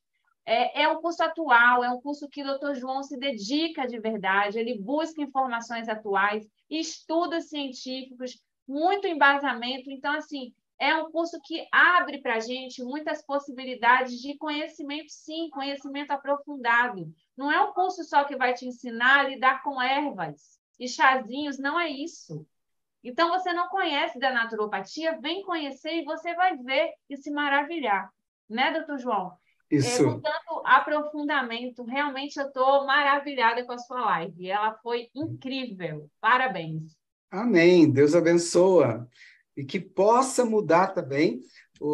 é, é um curso atual, é um curso que o doutor João se dedica de verdade, ele busca informações atuais, estudos científicos, muito embasamento. Então, assim, é um curso que abre para a gente muitas possibilidades de conhecimento, sim, conhecimento aprofundado. Não é um curso só que vai te ensinar a lidar com ervas e chazinhos, não é isso. Então, você não conhece da naturopatia, vem conhecer e você vai ver e se maravilhar. Né, doutor João? Isso. É, tanto aprofundamento, realmente eu estou maravilhada com a sua live. Ela foi incrível. Parabéns. Amém. Deus abençoa. E que possa mudar também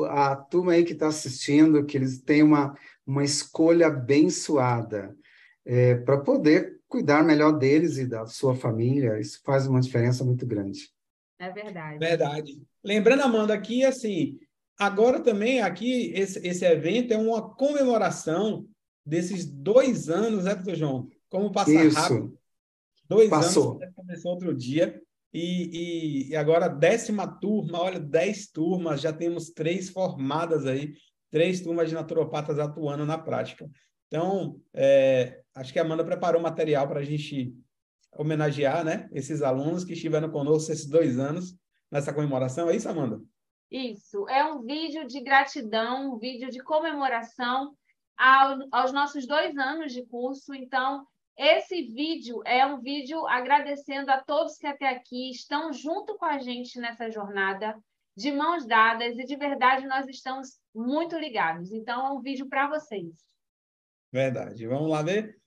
a turma aí que está assistindo, que eles tenham uma, uma escolha abençoada é, para poder cuidar melhor deles e da sua família. Isso faz uma diferença muito grande. É verdade. Verdade. Lembrando, Amanda, aqui, assim, agora também, aqui, esse, esse evento é uma comemoração desses dois anos, né, doutor João? Como passa Isso. rápido. Dois Passou. anos, começou outro dia. E, e, e, agora, décima turma, olha, dez turmas, já temos três formadas aí, três turmas de naturopatas atuando na prática. Então, é, acho que a Amanda preparou material para a gente homenagear né, esses alunos que estiveram conosco esses dois anos nessa comemoração. É isso, Amanda? Isso. É um vídeo de gratidão, um vídeo de comemoração ao, aos nossos dois anos de curso. Então, esse vídeo é um vídeo agradecendo a todos que até aqui estão junto com a gente nessa jornada, de mãos dadas, e de verdade nós estamos muito ligados. Então, é um vídeo para vocês. Verdade. Vamos lá ver?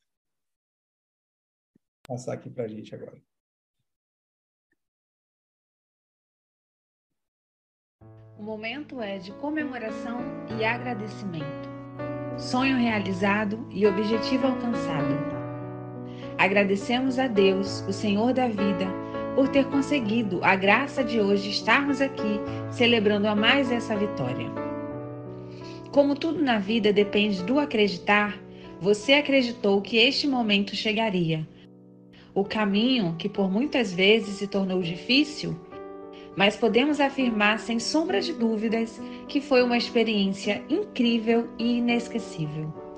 Vou passar aqui para a gente agora. O momento é de comemoração e agradecimento. Sonho realizado e objetivo alcançado. Agradecemos a Deus, o Senhor da vida, por ter conseguido a graça de hoje estarmos aqui celebrando a mais essa vitória. Como tudo na vida depende do acreditar, você acreditou que este momento chegaria. O caminho, que por muitas vezes se tornou difícil, mas podemos afirmar sem sombra de dúvidas que foi uma experiência incrível e inesquecível.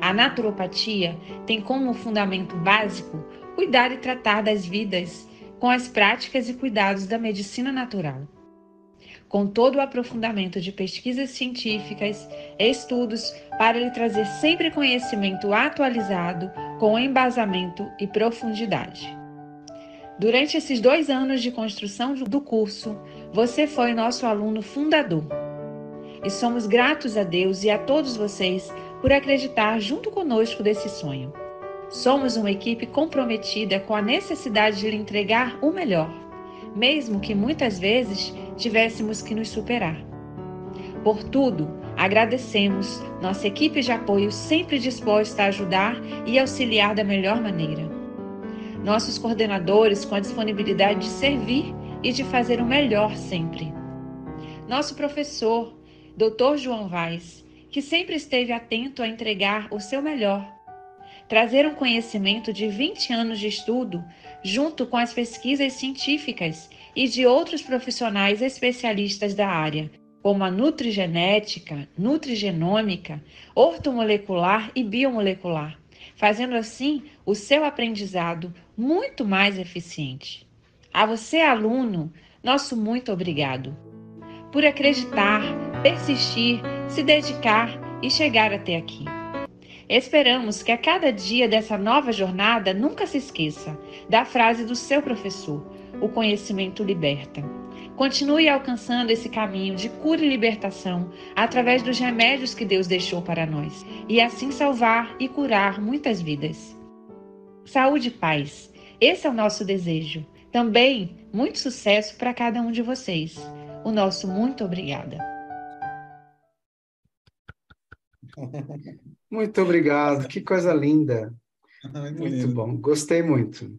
A naturopatia tem como fundamento básico cuidar e tratar das vidas com as práticas e cuidados da medicina natural. Com todo o aprofundamento de pesquisas científicas, estudos, para lhe trazer sempre conhecimento atualizado, com embasamento e profundidade. Durante esses dois anos de construção do curso, você foi nosso aluno fundador. E somos gratos a Deus e a todos vocês por acreditar junto conosco desse sonho. Somos uma equipe comprometida com a necessidade de lhe entregar o melhor, mesmo que muitas vezes tivéssemos que nos superar. Por tudo, agradecemos nossa equipe de apoio sempre disposta a ajudar e auxiliar da melhor maneira nossos coordenadores com a disponibilidade de servir e de fazer o melhor sempre. Nosso professor, Dr. João Vaz, que sempre esteve atento a entregar o seu melhor. Trazer um conhecimento de 20 anos de estudo, junto com as pesquisas científicas e de outros profissionais especialistas da área, como a nutrigenética, nutrigenômica, ortomolecular e biomolecular fazendo assim o seu aprendizado muito mais eficiente. A você, aluno, nosso muito obrigado por acreditar, persistir, se dedicar e chegar até aqui. Esperamos que a cada dia dessa nova jornada nunca se esqueça da frase do seu professor: o conhecimento liberta. Continue alcançando esse caminho de cura e libertação através dos remédios que Deus deixou para nós, e assim salvar e curar muitas vidas. Saúde e paz, esse é o nosso desejo. Também muito sucesso para cada um de vocês. O nosso muito obrigada. Muito obrigado, que coisa linda. Muito, muito bom, gostei muito.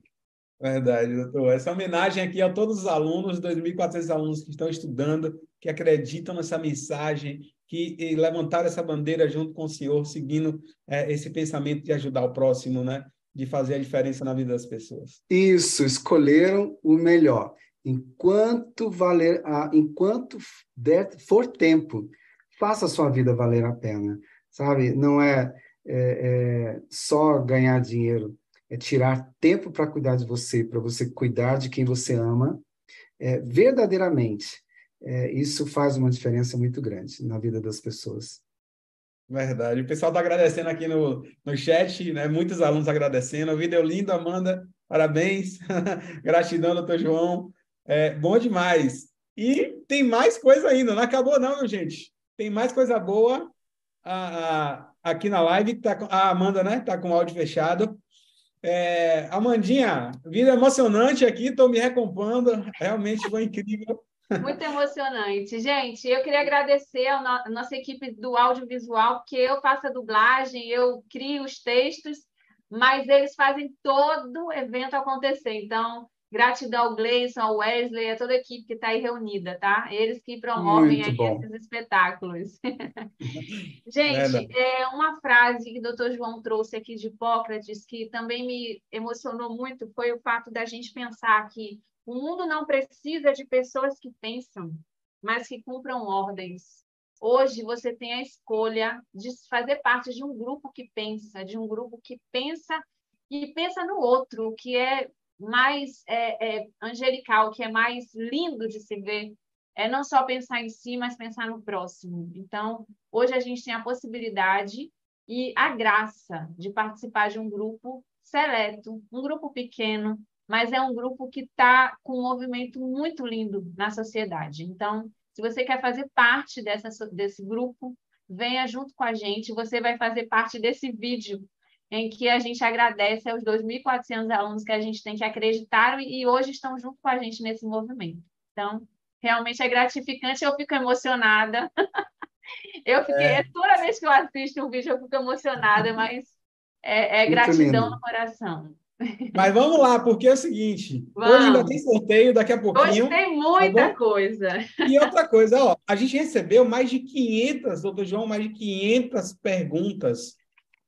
Verdade, doutor. Essa homenagem aqui a todos os alunos, 2.400 alunos que estão estudando, que acreditam nessa mensagem, que levantaram essa bandeira junto com o senhor, seguindo é, esse pensamento de ajudar o próximo, né? De fazer a diferença na vida das pessoas. Isso, escolheram o melhor. Enquanto valer, enquanto der, for tempo, faça a sua vida valer a pena, sabe? Não é, é, é só ganhar dinheiro é tirar tempo para cuidar de você, para você cuidar de quem você ama, é, verdadeiramente. É, isso faz uma diferença muito grande na vida das pessoas. Verdade. O pessoal está agradecendo aqui no, no chat, né? Muitos alunos agradecendo. O vídeo é lindo, Amanda. Parabéns. Gratidão, doutor João. É, bom demais. E tem mais coisa ainda. Não acabou, não, gente. Tem mais coisa boa a, a, aqui na live. Tá a Amanda, né? Está com o áudio fechado. É, Amandinha, vida emocionante aqui, estou me recompondo, realmente foi incrível. Muito emocionante. Gente, eu queria agradecer a nossa equipe do audiovisual, porque eu faço a dublagem, eu crio os textos, mas eles fazem todo o evento acontecer. Então, Gratidão ao Gleison, ao Wesley, a toda a equipe que está aí reunida, tá? Eles que promovem esses espetáculos. Gente, é uma frase que o doutor João trouxe aqui de Hipócrates, que também me emocionou muito, foi o fato da gente pensar que o mundo não precisa de pessoas que pensam, mas que cumpram ordens. Hoje você tem a escolha de fazer parte de um grupo que pensa, de um grupo que pensa e pensa no outro, que é mais é, é, angelical, que é mais lindo de se ver, é não só pensar em si, mas pensar no próximo. Então, hoje a gente tem a possibilidade e a graça de participar de um grupo seleto, um grupo pequeno, mas é um grupo que está com um movimento muito lindo na sociedade. Então, se você quer fazer parte dessa, desse grupo, venha junto com a gente. Você vai fazer parte desse vídeo em que a gente agradece aos 2.400 alunos que a gente tem que acreditar e hoje estão junto com a gente nesse movimento. Então, realmente é gratificante, eu fico emocionada. eu fiquei, é. toda vez que eu assisto um vídeo, eu fico emocionada, mas é, é gratidão lindo. no coração. Mas vamos lá, porque é o seguinte: vamos. hoje ainda tem sorteio, daqui a pouquinho. Hoje tem muita tá coisa. E outra coisa, ó, a gente recebeu mais de 500, doutor João, mais de 500 perguntas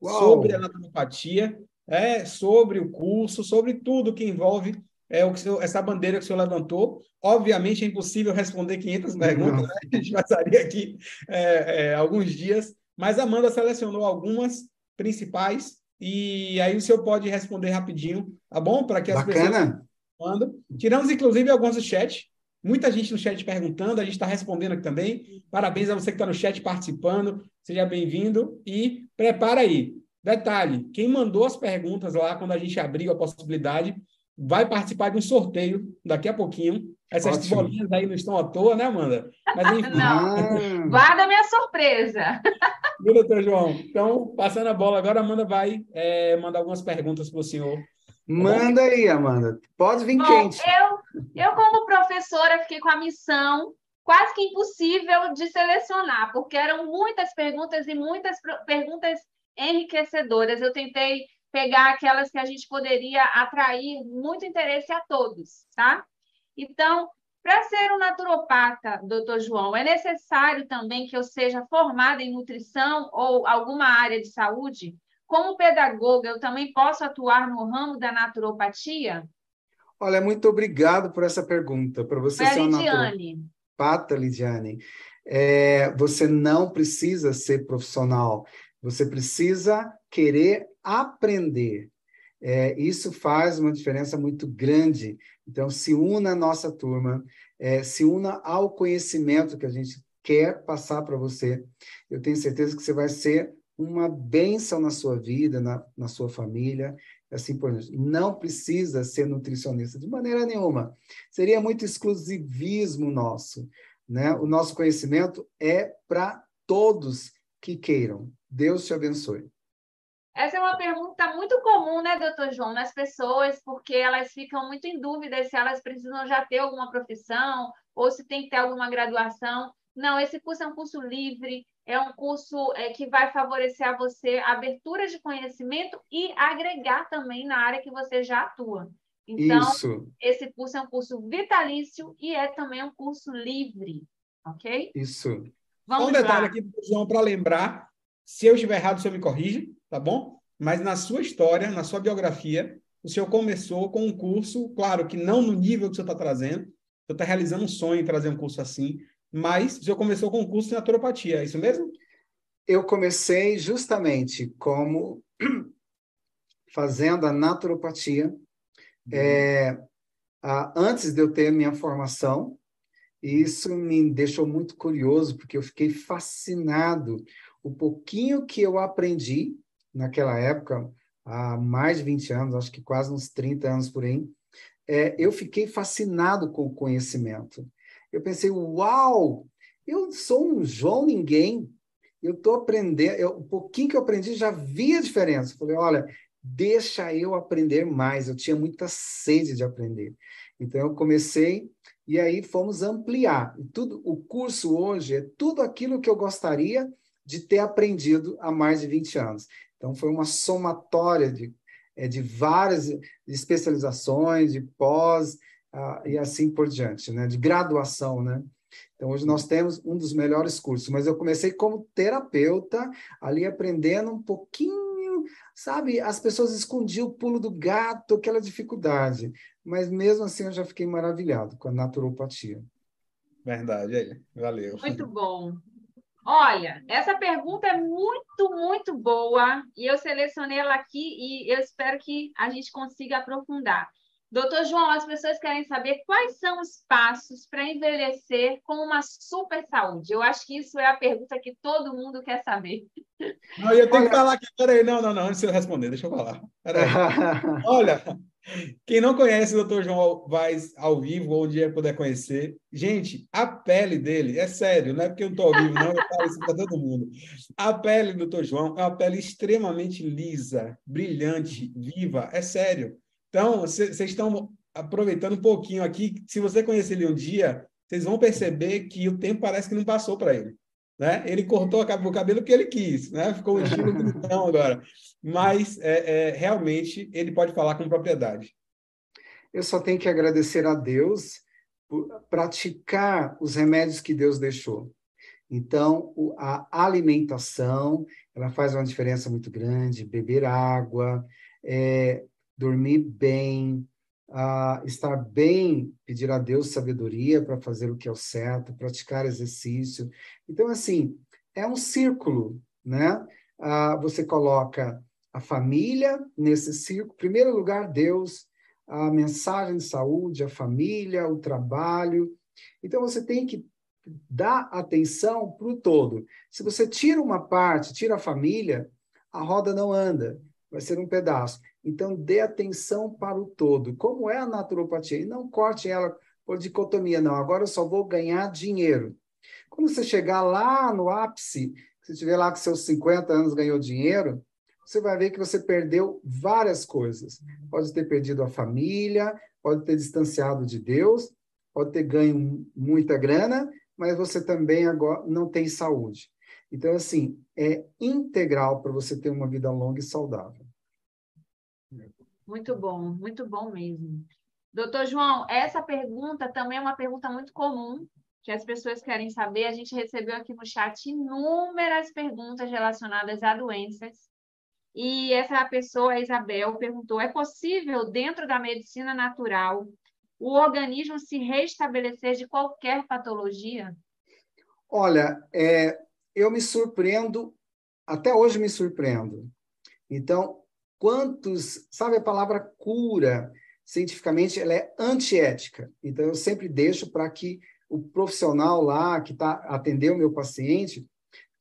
Uau. sobre a naturopatia, é, sobre o curso, sobre tudo que envolve é, o que senhor, essa bandeira que o senhor levantou. Obviamente é impossível responder 500 perguntas, né? a gente passaria aqui é, é, alguns dias, mas a Amanda selecionou algumas principais e aí o senhor pode responder rapidinho, tá bom? Para que as Bacana. pessoas Tiramos, inclusive, alguns do chat. Muita gente no chat perguntando, a gente está respondendo aqui também. Parabéns a você que está no chat participando. Seja bem-vindo e prepara aí. Detalhe: quem mandou as perguntas lá quando a gente abriu a possibilidade vai participar de um sorteio daqui a pouquinho. Essas Ótimo. bolinhas aí não estão à toa, né, Amanda? Mas, enfim. não. Guarda minha surpresa. Viu, doutor João? Então, passando a bola agora, a Amanda vai é, mandar algumas perguntas para o senhor. Tá Manda aí, Amanda. Pode vir Bom, quente. Eu, eu, como professora, fiquei com a missão quase que impossível de selecionar, porque eram muitas perguntas e muitas perguntas enriquecedoras. Eu tentei pegar aquelas que a gente poderia atrair muito interesse a todos, tá? Então, para ser um naturopata, doutor João, é necessário também que eu seja formada em nutrição ou alguma área de saúde? Como pedagoga, eu também posso atuar no ramo da naturopatia? Olha, muito obrigado por essa pergunta. Para você ser uma naturopata, Lidiane, é, você não precisa ser profissional. Você precisa querer aprender. É, isso faz uma diferença muito grande. Então, se una à nossa turma, é, se una ao conhecimento que a gente quer passar para você. Eu tenho certeza que você vai ser uma bênção na sua vida, na, na sua família, assim por diante. Não precisa ser nutricionista de maneira nenhuma. Seria muito exclusivismo nosso. Né? O nosso conhecimento é para todos que queiram. Deus te abençoe. Essa é uma pergunta muito comum, né, doutor João, nas pessoas, porque elas ficam muito em dúvida se elas precisam já ter alguma profissão ou se tem que ter alguma graduação. Não, esse curso é um curso livre, é um curso é, que vai favorecer a você a abertura de conhecimento e agregar também na área que você já atua. Então, Isso. esse curso é um curso vitalício e é também um curso livre, ok? Isso. Vamos um detalhe lá. aqui, João, para lembrar, se eu estiver errado, o senhor me corrige tá bom? Mas na sua história, na sua biografia, o senhor começou com um curso, claro que não no nível que o senhor está trazendo, o senhor está realizando um sonho em trazer um curso assim, mas senhor começou com um curso de naturopatia, é isso mesmo? Eu comecei justamente como fazendo a naturopatia. Uhum. É, a, antes de eu ter minha formação, e isso me deixou muito curioso, porque eu fiquei fascinado. O pouquinho que eu aprendi, naquela época, há mais de 20 anos, acho que quase uns 30 anos por aí, é, eu fiquei fascinado com o conhecimento. Eu pensei, uau, eu sou um João Ninguém, eu estou aprendendo, eu, o pouquinho que eu aprendi já vi a diferença. Falei, olha, deixa eu aprender mais, eu tinha muita sede de aprender. Então, eu comecei e aí fomos ampliar. Tudo, o curso hoje é tudo aquilo que eu gostaria de ter aprendido há mais de 20 anos. Então, foi uma somatória de, é, de várias especializações, de pós uh, e assim por diante, né? de graduação. Né? Então, hoje nós temos um dos melhores cursos, mas eu comecei como terapeuta, ali aprendendo um pouquinho, sabe? As pessoas escondiam o pulo do gato, aquela dificuldade, mas mesmo assim eu já fiquei maravilhado com a naturopatia. Verdade, aí. Valeu. Muito bom. Olha, essa pergunta é muito, muito boa e eu selecionei ela aqui e eu espero que a gente consiga aprofundar. Doutor João, as pessoas querem saber quais são os passos para envelhecer com uma super saúde. Eu acho que isso é a pergunta que todo mundo quer saber. Não, eu tenho que falar aqui, peraí, não, não, não, antes de eu responder, deixa eu falar. Olha, quem não conhece o Dr. João Vaz ao vivo, ou um dia puder conhecer, gente, a pele dele, é sério, não é porque eu estou ao vivo, não, eu falo isso para todo mundo. A pele do Dr. João é uma pele extremamente lisa, brilhante, viva, é sério. Então, vocês estão aproveitando um pouquinho aqui. Se você conhecer ele um dia, vocês vão perceber que o tempo parece que não passou para ele. Né? Ele cortou o cabelo que ele quis, né? ficou um estilo bonitão agora. Mas, é, é, realmente, ele pode falar com propriedade. Eu só tenho que agradecer a Deus por praticar os remédios que Deus deixou. Então, a alimentação, ela faz uma diferença muito grande. Beber água, é, dormir bem, estar bem, pedir a Deus sabedoria para fazer o que é o certo, praticar exercício. Então, assim, é um círculo, né? Você coloca a família nesse círculo, em primeiro lugar, Deus, a mensagem de saúde, a família, o trabalho. Então, você tem que dar atenção para o todo. Se você tira uma parte, tira a família, a roda não anda, vai ser um pedaço. Então, dê atenção para o todo. Como é a naturopatia? E não corte ela por dicotomia, não. Agora eu só vou ganhar dinheiro. Quando você chegar lá no ápice, se estiver lá com seus 50 anos ganhou dinheiro, você vai ver que você perdeu várias coisas. Pode ter perdido a família, pode ter distanciado de Deus, pode ter ganho muita grana, mas você também agora não tem saúde. Então, assim, é integral para você ter uma vida longa e saudável. Muito bom, muito bom mesmo. Doutor João, essa pergunta também é uma pergunta muito comum, que as pessoas querem saber. A gente recebeu aqui no chat inúmeras perguntas relacionadas a doenças. E essa pessoa, a Isabel, perguntou: é possível, dentro da medicina natural, o organismo se restabelecer de qualquer patologia? Olha, é, eu me surpreendo, até hoje me surpreendo. Então, quantos, sabe a palavra cura, cientificamente ela é antiética. Então eu sempre deixo para que o profissional lá que está atendendo o meu paciente,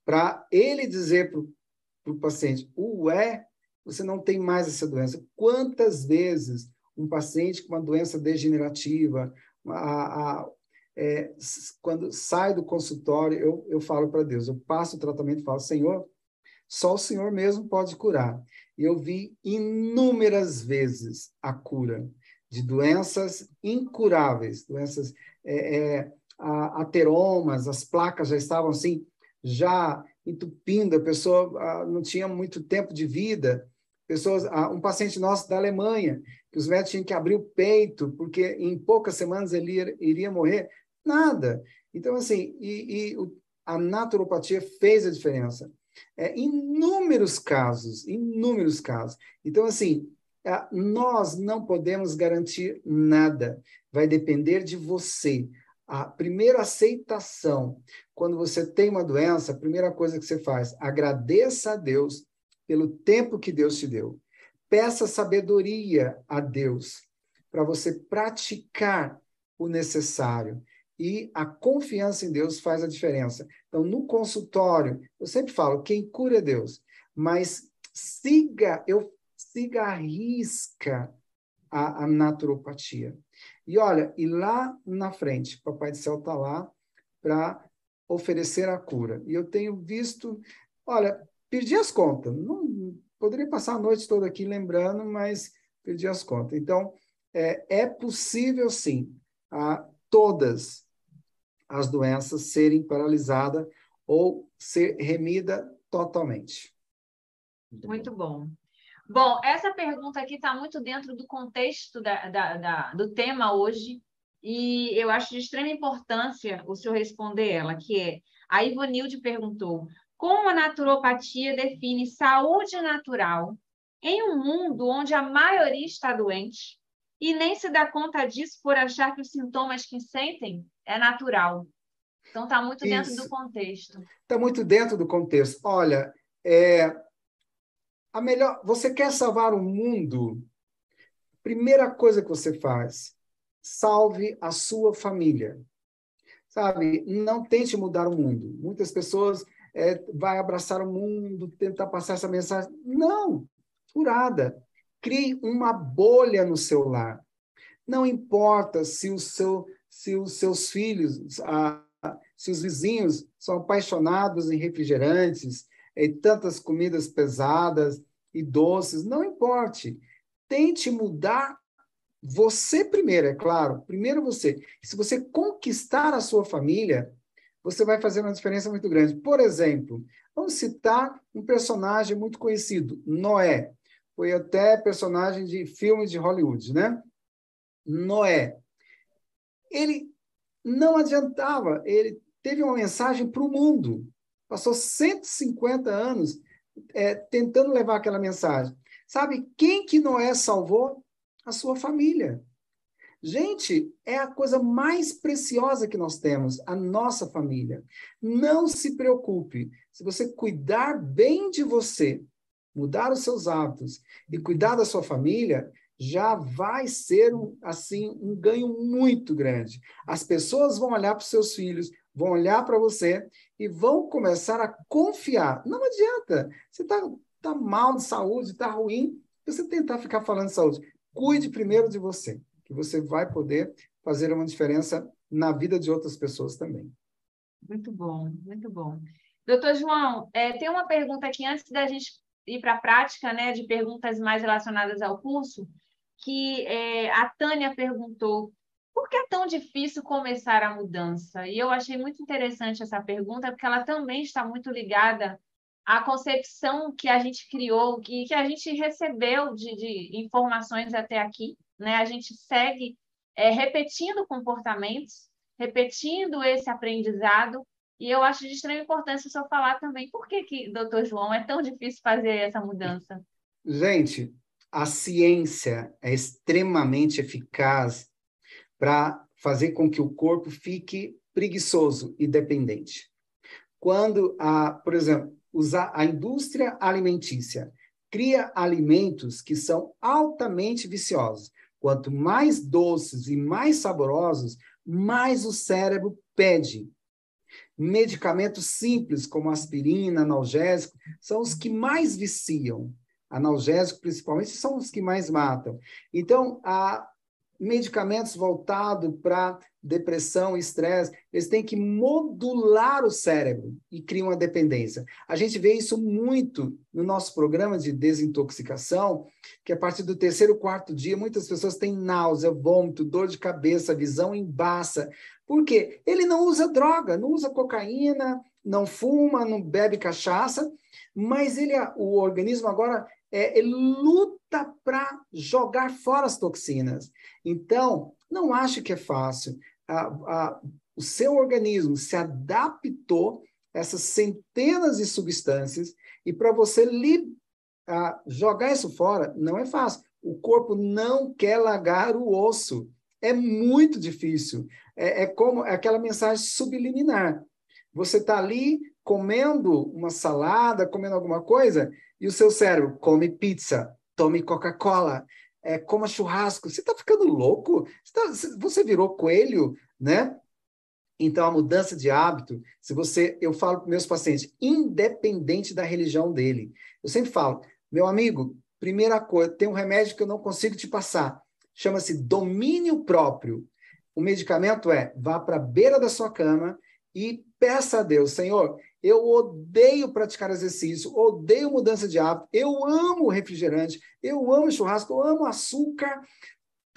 para ele dizer para o paciente, ué, você não tem mais essa doença. Quantas vezes um paciente com uma doença degenerativa, a, a, é, quando sai do consultório, eu, eu falo para Deus, eu passo o tratamento e falo, Senhor, só o Senhor mesmo pode curar. E eu vi inúmeras vezes a cura de doenças incuráveis, doenças é, é, ateromas, as placas já estavam assim, já entupindo, a pessoa a, não tinha muito tempo de vida. Pessoas, a, um paciente nosso da Alemanha, que os médicos tinham que abrir o peito, porque em poucas semanas ele iria, iria morrer. Nada. Então, assim, e, e a naturopatia fez a diferença. É, inúmeros casos, inúmeros casos. Então, assim, nós não podemos garantir nada. Vai depender de você. A primeira aceitação, quando você tem uma doença, a primeira coisa que você faz, agradeça a Deus pelo tempo que Deus te deu. Peça sabedoria a Deus para você praticar o necessário. E a confiança em Deus faz a diferença. Então, no consultório, eu sempre falo, quem cura é Deus, mas siga, eu siga a risca a, a naturopatia. E olha, e lá na frente, Papai do Céu está lá para oferecer a cura. E eu tenho visto, olha, perdi as contas. Não poderia passar a noite toda aqui lembrando, mas perdi as contas. Então, é, é possível sim, a todas as doenças serem paralisadas ou ser remida totalmente. Muito bom. Bom, essa pergunta aqui está muito dentro do contexto da, da, da, do tema hoje, e eu acho de extrema importância o senhor responder ela, que é, a Ivonilde perguntou, como a naturopatia define saúde natural em um mundo onde a maioria está doente e nem se dá conta disso por achar que os sintomas que sentem é natural. Então está muito Isso. dentro do contexto. Está muito dentro do contexto. Olha, é, a melhor. Você quer salvar o mundo? Primeira coisa que você faz, salve a sua família. Sabe, não tente mudar o mundo. Muitas pessoas é, vai abraçar o mundo, tentar passar essa mensagem. Não, furada. Crie uma bolha no seu lar. Não importa se, o seu, se os seus filhos, a, se os vizinhos são apaixonados em refrigerantes, e tantas comidas pesadas e doces, não importe. Tente mudar você primeiro, é claro. Primeiro você. Se você conquistar a sua família, você vai fazer uma diferença muito grande. Por exemplo, vamos citar um personagem muito conhecido, Noé. Foi até personagem de filmes de Hollywood, né? Noé. Ele não adiantava, ele teve uma mensagem para o mundo. Passou 150 anos é, tentando levar aquela mensagem. Sabe quem que Noé salvou? A sua família. Gente, é a coisa mais preciosa que nós temos, a nossa família. Não se preocupe. Se você cuidar bem de você, mudar os seus hábitos e cuidar da sua família, já vai ser um, assim um ganho muito grande. As pessoas vão olhar para os seus filhos, vão olhar para você e vão começar a confiar. Não adianta. Você está tá mal de saúde, está ruim, você tentar ficar falando de saúde. Cuide primeiro de você que você vai poder fazer uma diferença na vida de outras pessoas também. Muito bom, muito bom. Doutor João, é, tem uma pergunta aqui antes da gente ir para a prática, né, de perguntas mais relacionadas ao curso, que é, a Tânia perguntou por que é tão difícil começar a mudança? E eu achei muito interessante essa pergunta, porque ela também está muito ligada à concepção que a gente criou, que, que a gente recebeu de, de informações até aqui, né? A gente segue é, repetindo comportamentos, repetindo esse aprendizado, e eu acho de extrema importância senhor falar também por que, que, doutor João, é tão difícil fazer essa mudança. Gente, a ciência é extremamente eficaz para fazer com que o corpo fique preguiçoso e dependente. Quando, a, por exemplo, usar a indústria alimentícia cria alimentos que são altamente viciosos. Quanto mais doces e mais saborosos, mais o cérebro pede. Medicamentos simples, como aspirina, analgésico, são os que mais viciam. Analgésico, principalmente, são os que mais matam. Então, a, medicamentos voltados para depressão e estresse, eles têm que modular o cérebro e criam uma dependência. A gente vê isso muito no nosso programa de desintoxicação, que a partir do terceiro, quarto dia, muitas pessoas têm náusea, vômito, dor de cabeça, visão embaça. Por quê? Ele não usa droga, não usa cocaína, não fuma, não bebe cachaça, mas ele, o organismo agora é, luta para jogar fora as toxinas. Então, não acho que é fácil. A, a, o seu organismo se adaptou a essas centenas de substâncias e para você li, a, jogar isso fora não é fácil. O corpo não quer largar o osso. É muito difícil. É, é como é aquela mensagem subliminar. Você está ali comendo uma salada, comendo alguma coisa, e o seu cérebro come pizza, tome Coca-Cola, é, coma churrasco. Você está ficando louco? Você, tá, você virou coelho, né? Então, a mudança de hábito, se você, eu falo para meus pacientes, independente da religião dele, eu sempre falo, meu amigo, primeira coisa, tem um remédio que eu não consigo te passar, chama-se domínio próprio. O medicamento é, vá para a beira da sua cama e peça a Deus, Senhor, eu odeio praticar exercício, odeio mudança de hábito, eu amo refrigerante, eu amo churrasco, eu amo açúcar,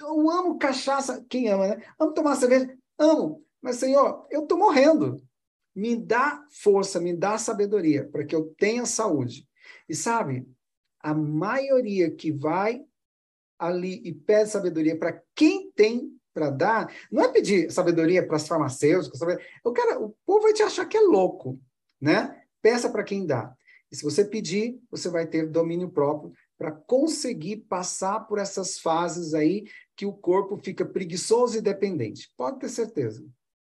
eu amo cachaça. Quem ama, né? Amo tomar cerveja? Amo. Mas, Senhor, eu estou morrendo. Me dá força, me dá sabedoria para que eu tenha saúde. E sabe, a maioria que vai ali e pede sabedoria para quem tem para dar, não é pedir sabedoria para as farmacêuticas. Eu quero, o povo vai te achar que é louco né? Peça para quem dá. E se você pedir, você vai ter domínio próprio para conseguir passar por essas fases aí que o corpo fica preguiçoso e dependente. Pode ter certeza.